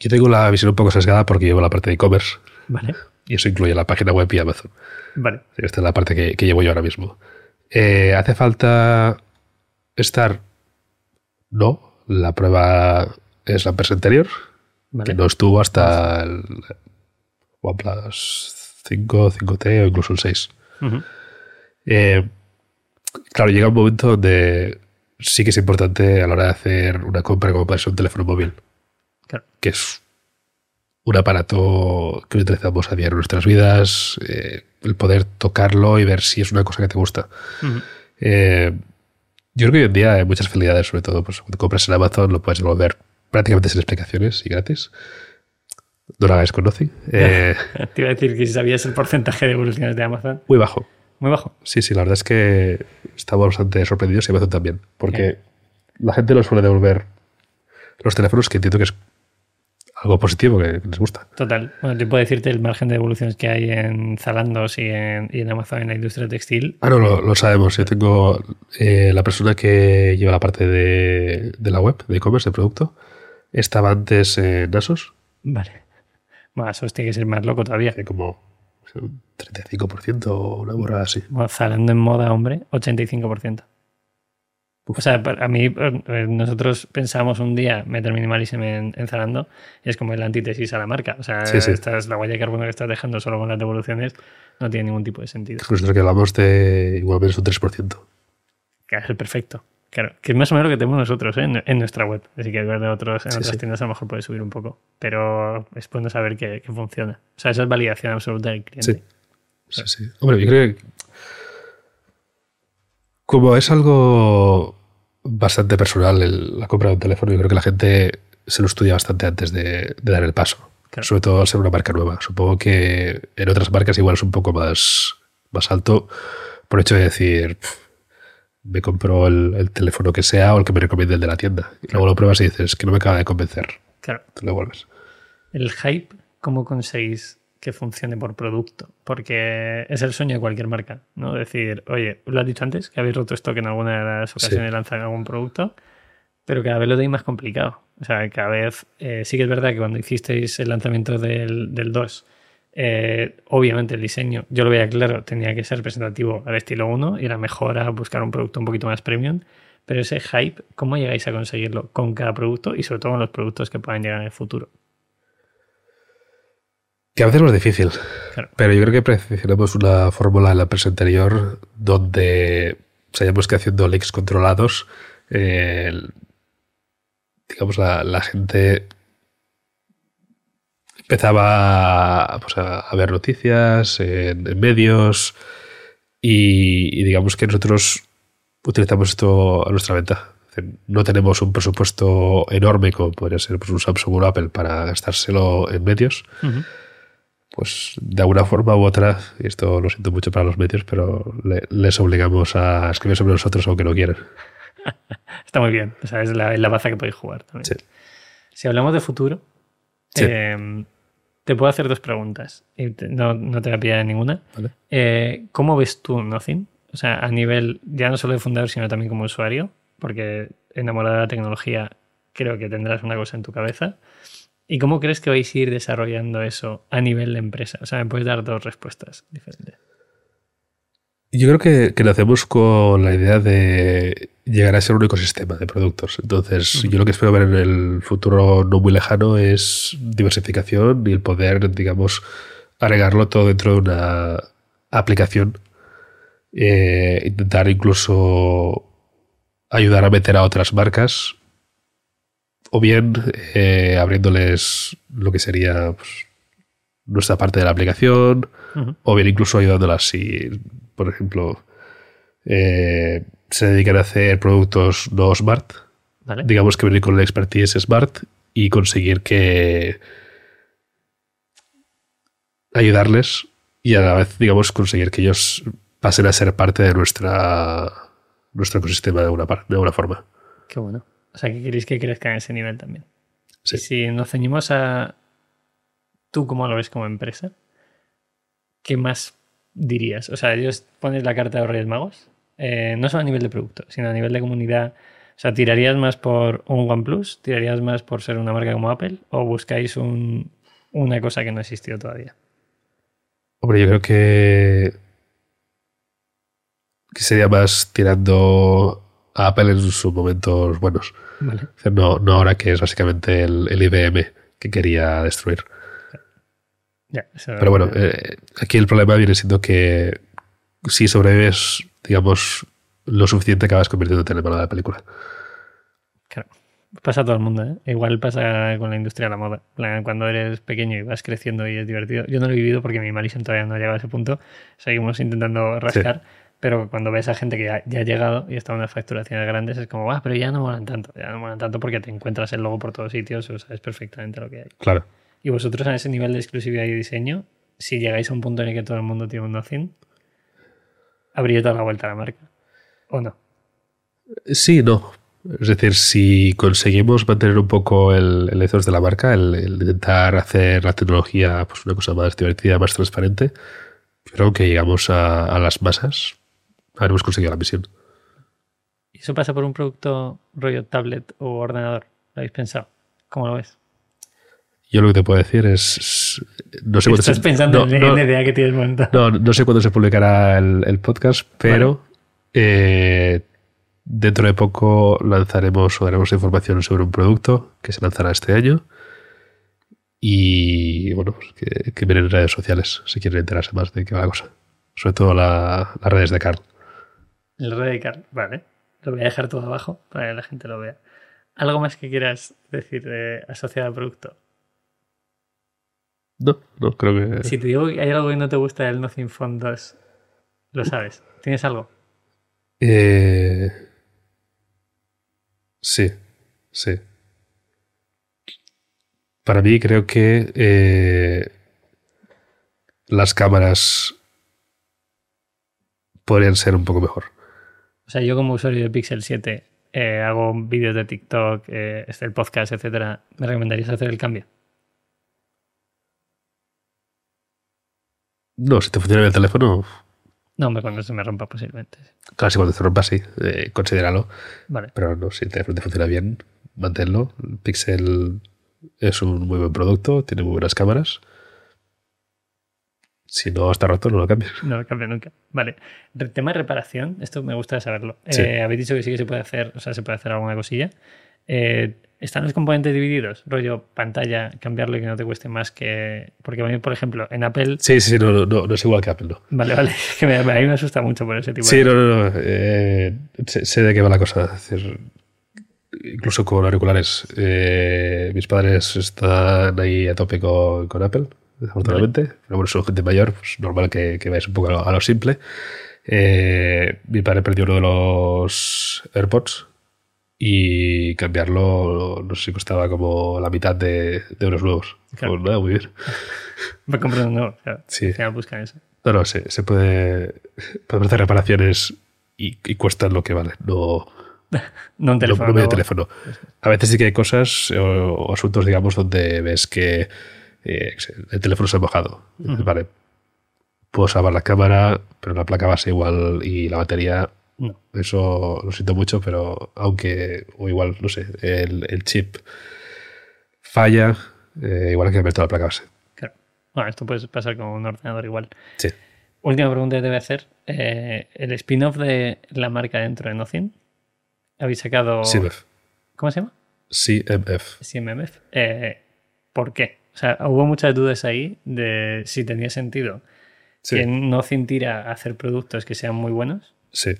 Yo tengo la visión un poco sesgada porque llevo la parte de e-commerce Vale, y eso incluye la página web y Amazon. vale. Esta es la parte que, que llevo yo ahora mismo. Eh, ¿Hace falta estar? No. La prueba es la empresa anterior, vale. que no estuvo hasta el OnePlus 5, 5T o incluso el 6. Ujú. Eh, claro, llega un momento donde sí que es importante a la hora de hacer una compra como puede ser un teléfono móvil, Claro. que es un aparato que utilizamos a diario en nuestras vidas, eh, el poder tocarlo y ver si es una cosa que te gusta. Eh, yo creo que hoy en día hay muchas facilidades, sobre todo pues, cuando compras en Amazon lo puedes devolver prácticamente sin explicaciones y gratis. No lo hagáis con Nothing. Eh, Te iba a decir que si sabías el porcentaje de evoluciones de Amazon. muy bajo. Muy bajo. Sí, sí, la verdad es que estamos bastante sorprendidos y Amazon también, porque la gente lo suele devolver los teléfonos que entiendo que es algo positivo que les gusta. Total. Bueno, yo puedo decirte el margen de evoluciones que hay en Zalandos y en, y en Amazon en la industria textil. Ah, no, lo, lo sabemos. Yo tengo eh, la persona que lleva la parte de, de la web, de e-commerce, de producto. Estaba antes en Asos, Vale. Bueno, eso tiene que ser más loco todavía. como 35% o una borrada así. Bueno, Zalando en moda, hombre, 85%. O sea, a mí, eh, nosotros pensamos un día meter minimalism en, en Zalando y es como el antítesis a la marca. O sea, Sí, sí. esta es la huella de carbono que estás dejando solo con las devoluciones, no tiene ningún tipo de sentido. Nosotros que hablamos de igual menos un 3%. Que es el perfecto. Claro, que es más o menos lo que tenemos nosotros ¿eh? en, en nuestra web. Así que ver de otros, en Sí, otras sí. tiendas a lo mejor puede subir un poco. Pero es bueno saber que, que funciona. O sea, esa es validación absoluta del cliente. Sí. Sí. Hombre, yo creo que como es algo bastante personal el- la compra de un teléfono, yo creo que la gente se lo estudia bastante antes de, de dar el paso. Claro. Sobre todo al ser una marca nueva. Supongo que en otras marcas igual es un poco más, más alto por hecho de decir, "Pff, me compro el, el teléfono que sea o el que me recomiende el de la tienda. Y luego lo pruebas y dices que no me acaba de convencer. Claro. Te lo vuelves. El hype, ¿cómo conseguís que funcione por producto? Porque es el sueño de cualquier marca, ¿no? Decir, oye, lo has dicho antes, que habéis roto stock en alguna de las ocasiones de lanzar algún producto, pero cada vez lo tenéis más complicado. O sea, cada vez, eh, sí que es verdad que cuando hicisteis el lanzamiento del, del 2, eh, obviamente el diseño, yo lo veía claro, tenía que ser representativo al estilo 1 y era mejor a buscar un producto un poquito más premium. Pero ese hype, ¿cómo llegáis a conseguirlo con cada producto y sobre todo con los productos que puedan llegar en el futuro? Que a veces es difícil. Claro. Pero yo creo que perfeccionamos una fórmula en la empresa anterior donde sabíamos que haciendo leaks controlados, eh, digamos, la, la gente empezaba pues, a, a ver noticias en, en medios y, y digamos que nosotros utilizamos esto a nuestra venta. No tenemos un presupuesto enorme como podría ser pues, un Samsung o un Apple para gastárselo en medios. Pues de alguna forma u otra, y esto lo siento mucho para los medios, pero le- les obligamos a escribir sobre nosotros aunque no quieran. Está muy bien. O sea, es la, es la baza que podéis jugar también. Sí. Si hablamos de futuro, Sí. eh, te puedo hacer dos preguntas. Y te- no, no te voy a pillar ninguna. ¿vale? Eh, ¿Cómo ves tú Nothing? O sea, a nivel ya no solo de fundador, sino también como usuario, porque enamorado de la tecnología, creo que tendrás una cosa en tu cabeza. ¿Y cómo crees que vais a ir desarrollando eso a nivel de empresa? O sea, me puedes dar dos respuestas diferentes. Yo creo que, que nacemos con la idea de llegar a ser un ecosistema de productos. Entonces, yo lo que espero ver en el futuro no muy lejano es diversificación y el poder, digamos, agregarlo todo dentro de una aplicación. Eh, intentar incluso ayudar a meter a otras marcas o bien eh, abriéndoles lo que sería pues, nuestra parte de la aplicación o bien incluso ayudándolas si, por ejemplo, eh, se dedican a hacer productos no smart, ¿Vale? digamos que venir con el expertise smart y conseguir que ayudarles y a la vez, digamos, conseguir que ellos pasen a ser parte de nuestra nuestro ecosistema de par- de alguna forma. Qué bueno. O sea, que queréis que crezca en ese nivel también. Sí. Y si nos ceñimos a tú cómo lo ves como empresa, ¿qué más dirías? O sea, ellos pones la carta de los Reyes Magos, eh, no solo a nivel de producto, sino a nivel de comunidad. O sea, ¿tirarías más por un OnePlus? ¿Tirarías más por ser una marca como Apple? ¿O buscáis un- una cosa que no ha existido todavía? Hombre, yo creo que, que sería más tirando a Apple en sus momentos buenos. Vale. No, no ahora que es básicamente el, el IBM que quería destruir. Pero bueno, eh, aquí el problema viene siendo que si sobrevives, digamos, lo suficiente acabas convirtiéndote en el malo de la película. Claro. Pasa a todo el mundo, ¿eh? Igual pasa con la industria de la moda. Cuando eres pequeño y vas creciendo y es divertido. Yo no lo he vivido porque mi Malison todavía no ha llegado a ese punto. Seguimos intentando rascar. Pero cuando ves a gente que ya, ya ha llegado y está en unas facturaciones grandes, es como, ah, pero ya no molan tanto. Ya no molan tanto porque te encuentras el logo por todos sitios o sabes perfectamente lo que hay. Claro. Y vosotros a ese nivel de exclusividad y diseño, si llegáis a un punto en el que todo el mundo tiene un Nothing, habría dado la vuelta a la marca. ¿O no? Sí, no. Es decir, si conseguimos mantener un poco el, el ethos de la marca, el, el intentar hacer la tecnología pues, una cosa más divertida, más transparente, creo que llegamos a, a las masas, habremos conseguido la misión. ¿Y eso pasa por un producto rollo tablet o ordenador? ¿Lo habéis pensado? ¿Cómo lo ves? Yo lo que te puedo decir es. No sé cuándo Estás se- pensando no, en no, la idea que tienes montada. no, no sé cuándo se publicará el, el podcast, pero eh, dentro de poco lanzaremos o daremos información sobre un producto que se lanzará este año. Y bueno, pues que, que miren en redes sociales si quieren enterarse más de qué va la cosa. Sobre todo la- las redes de Carl. El radical, vale. Lo voy a dejar todo abajo para que la gente lo vea. ¿Algo más que quieras decir de asociado al producto? No, no, creo que. Si te digo que hay algo que no te gusta del Nothing Phone 2, lo sabes. ¿Tienes algo? Eh, sí, sí. Para mí creo que eh, las cámaras podrían ser un poco mejor. O sea, yo como usuario de Pixel 7 eh, hago vídeos de TikTok, eh, este, el podcast, etcétera. ¿Me recomendarías hacer el cambio? No, si te funciona bien el teléfono, No, cuando se me rompa posiblemente. claro, si cuando te rompa, sí, eh, considéralo. Vale. Pero no, si el teléfono te funciona bien, manténlo. El Pixel es un muy buen producto, tiene muy buenas cámaras. Si no está roto, no lo cambies. No lo cambio nunca. Vale. Tema de reparación, esto me gusta saberlo. Sí. Eh, habéis dicho que sí que se puede hacer, o sea, se puede hacer alguna cosilla. Eh, ¿Están los componentes divididos? Rollo pantalla, cambiarlo y que no te cueste más que. Porque a mí, por ejemplo, en Apple. Sí, sí, sí, no, no, no, no es igual que Apple, no. Vale, vale. Que me, a mí me asusta mucho por ese tipo Sí, de. no, no, no. eh, sé, sé de qué va la cosa. Es decir, incluso con auriculares. mis padres están ahí a tope con, con Apple, desafortunadamente. Pero bueno, son gente mayor, pues normal que, que vayas un poco a lo, a lo simple. Eh, mi padre perdió uno de los AirPods y cambiarlo, no sé si costaba como la mitad de, de unos nuevos. Claro. Pues nada, muy bien. Me compré uno nuevo. claro. Sí. Final buscan eso. No, no, se, se puede, podemos hacer reparaciones y, y cuestan lo que valen, no, No un no, teléfono. no medio nuevo. teléfono. A veces sí que hay cosas o, o asuntos, digamos, donde ves que eh, el teléfono se ha mojado. Vale, puedo salvar la cámara, pero la placa base igual y la batería, No. eso lo siento mucho, pero aunque, o igual, no sé, el, el chip falla, eh, igual hay que toda la placa base. Claro. Bueno, esto puede pasar con un ordenador igual. Sí. Última pregunta que te voy a hacer. Eh, el spin-off de la marca dentro de Nothing. Habéis sacado. CMF. ¿Cómo se llama? CMF. CMMF. Eh, ¿Por qué? O sea, hubo muchas dudas ahí de si tenía sentido Sí. que Nothing tira a hacer productos que sean muy buenos. Sí.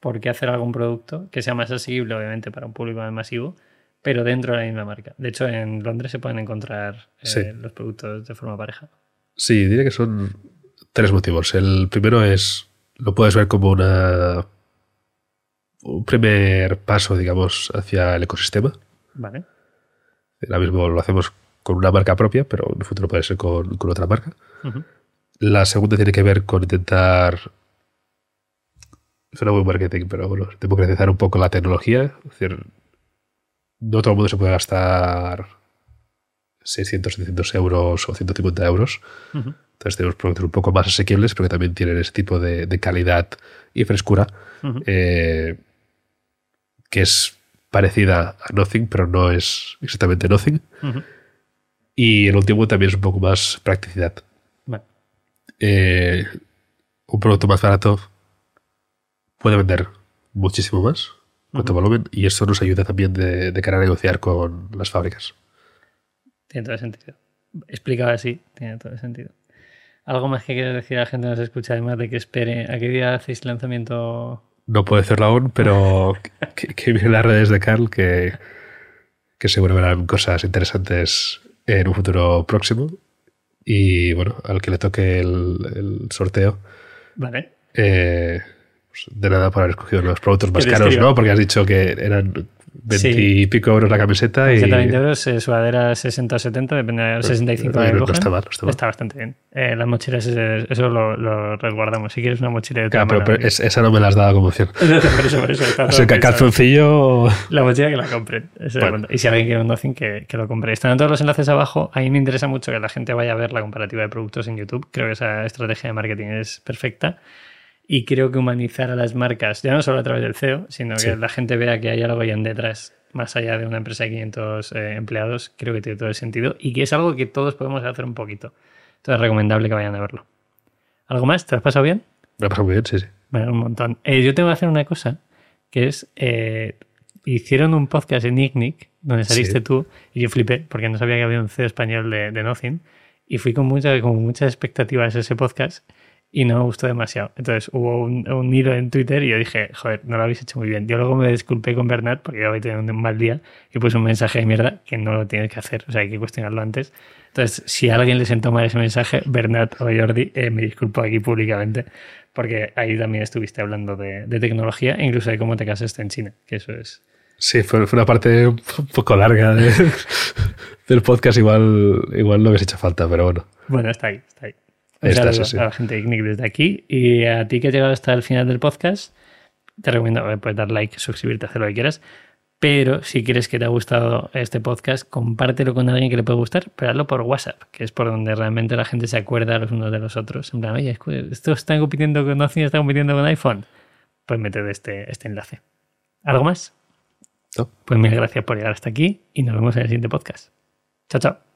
¿Por qué hacer algún producto que sea más asequible, obviamente, para un público más masivo, pero dentro de la misma marca? De hecho, en Londres se pueden encontrar eh, Sí. los productos de forma pareja. Sí, diría que son tres motivos. El primero es, lo puedes ver como una un primer paso, digamos, hacia el ecosistema. Vale. Ahora mismo lo hacemos con una marca propia, pero en el futuro puede ser con, con otra marca. La segunda tiene que ver con intentar. Suena muy marketing, pero bueno, democratizar un poco la tecnología. Es decir, no todo el mundo se puede gastar 600, 700 euros o 150 euros. Entonces tenemos productos un poco más asequibles, pero que también tienen ese tipo de, de calidad y frescura eh, que es parecida a Nothing, pero no es exactamente Nothing. Y el último también es un poco más practicidad. Vale. Eh, un producto más barato puede vender muchísimo más, cuanto volumen, y eso nos ayuda también de, de cara a negociar con las fábricas. Tiene todo el sentido. Explicado así, tiene todo el sentido. ¿Algo más que quieras decir a la gente que nos escucha, además de que espere? ¿A qué día hacéis lanzamiento? No puedo decirlo aún, pero que, que miren las redes de Carl, que, que seguro verán cosas interesantes en un futuro próximo. Y bueno, al que le toque el, el sorteo, Vale. eh, pues de nada por haber escogido los productos más caros. ¿no? Porque has dicho que eran 20 Sí. y pico euros la camiseta y 70 euros, eh, sudadera 60 o 70, depende de 65 no, de no está mal, no está mal. bastante bien. Eh, las mochilas, eso lo, lo resguardamos. Si quieres una mochila de Claro, pero, pero es- esa no me la has dado como opción. por eso, por eso. está O sea, calzoncillo. La mochila que la compren. Bueno. Y si alguien quiere un Nothing, que, que lo compre. Están todos los enlaces abajo. A mí me interesa mucho que la gente vaya a ver la comparativa de productos en YouTube. Creo que esa estrategia de marketing es perfecta. Y creo que humanizar a las marcas, ya no solo a través del CEO, sino que Sí. la gente vea que hay algo ahí en detrás, más allá de una empresa de 500 eh, empleados, creo que tiene todo el sentido. Y que es algo que todos podemos hacer un poquito. Entonces es recomendable que vayan a verlo. ¿Algo más? ¿Te lo has pasado bien? Me ha pasado muy bien, sí, sí. Bueno, un montón. Eh, yo tengo que hacer una cosa, que es, eh, hicieron un podcast en Icnic, donde saliste Sí. tú, y yo flipé, porque no sabía que había un CEO español de, de Nothing, y fui con, mucha, con muchas expectativas a ese podcast, y no me gustó demasiado. Entonces hubo un, un hilo en Twitter y yo dije, joder, no lo habéis hecho muy bien. Yo luego me disculpé con Bernat, porque yo había tenido un mal día, y puse un mensaje de mierda que no lo tienes que hacer, o sea, hay que cuestionarlo antes. Entonces, si a alguien le sentó mal ese mensaje, Bernat o Jordi, eh, me disculpo aquí públicamente, porque ahí también estuviste hablando de, de tecnología e incluso de cómo te casaste en China, que eso es. Sí, fue, fue una parte un poco larga de- del podcast. Igual, igual no hubiese hecho falta, pero bueno. Bueno, está ahí, está ahí. Un Ahí está, saludo sí, sí. a la gente de ICNIC desde aquí y a ti que has llegado hasta el final del podcast, te recomiendo, eh, puedes dar like, suscribirte, hacer lo que quieras. Pero si quieres que te ha gustado este podcast, compártelo con alguien que le puede gustar, pero hazlo por WhatsApp, que es por donde realmente la gente se acuerda los unos de los otros. En plan, oye, esto está compitiendo con Nothing, está compitiendo con iPhone. Pues mete este, este enlace. ¿Algo más? ¿No? Pues mil gracias por llegar hasta aquí y nos vemos en el siguiente podcast. Chao, chao.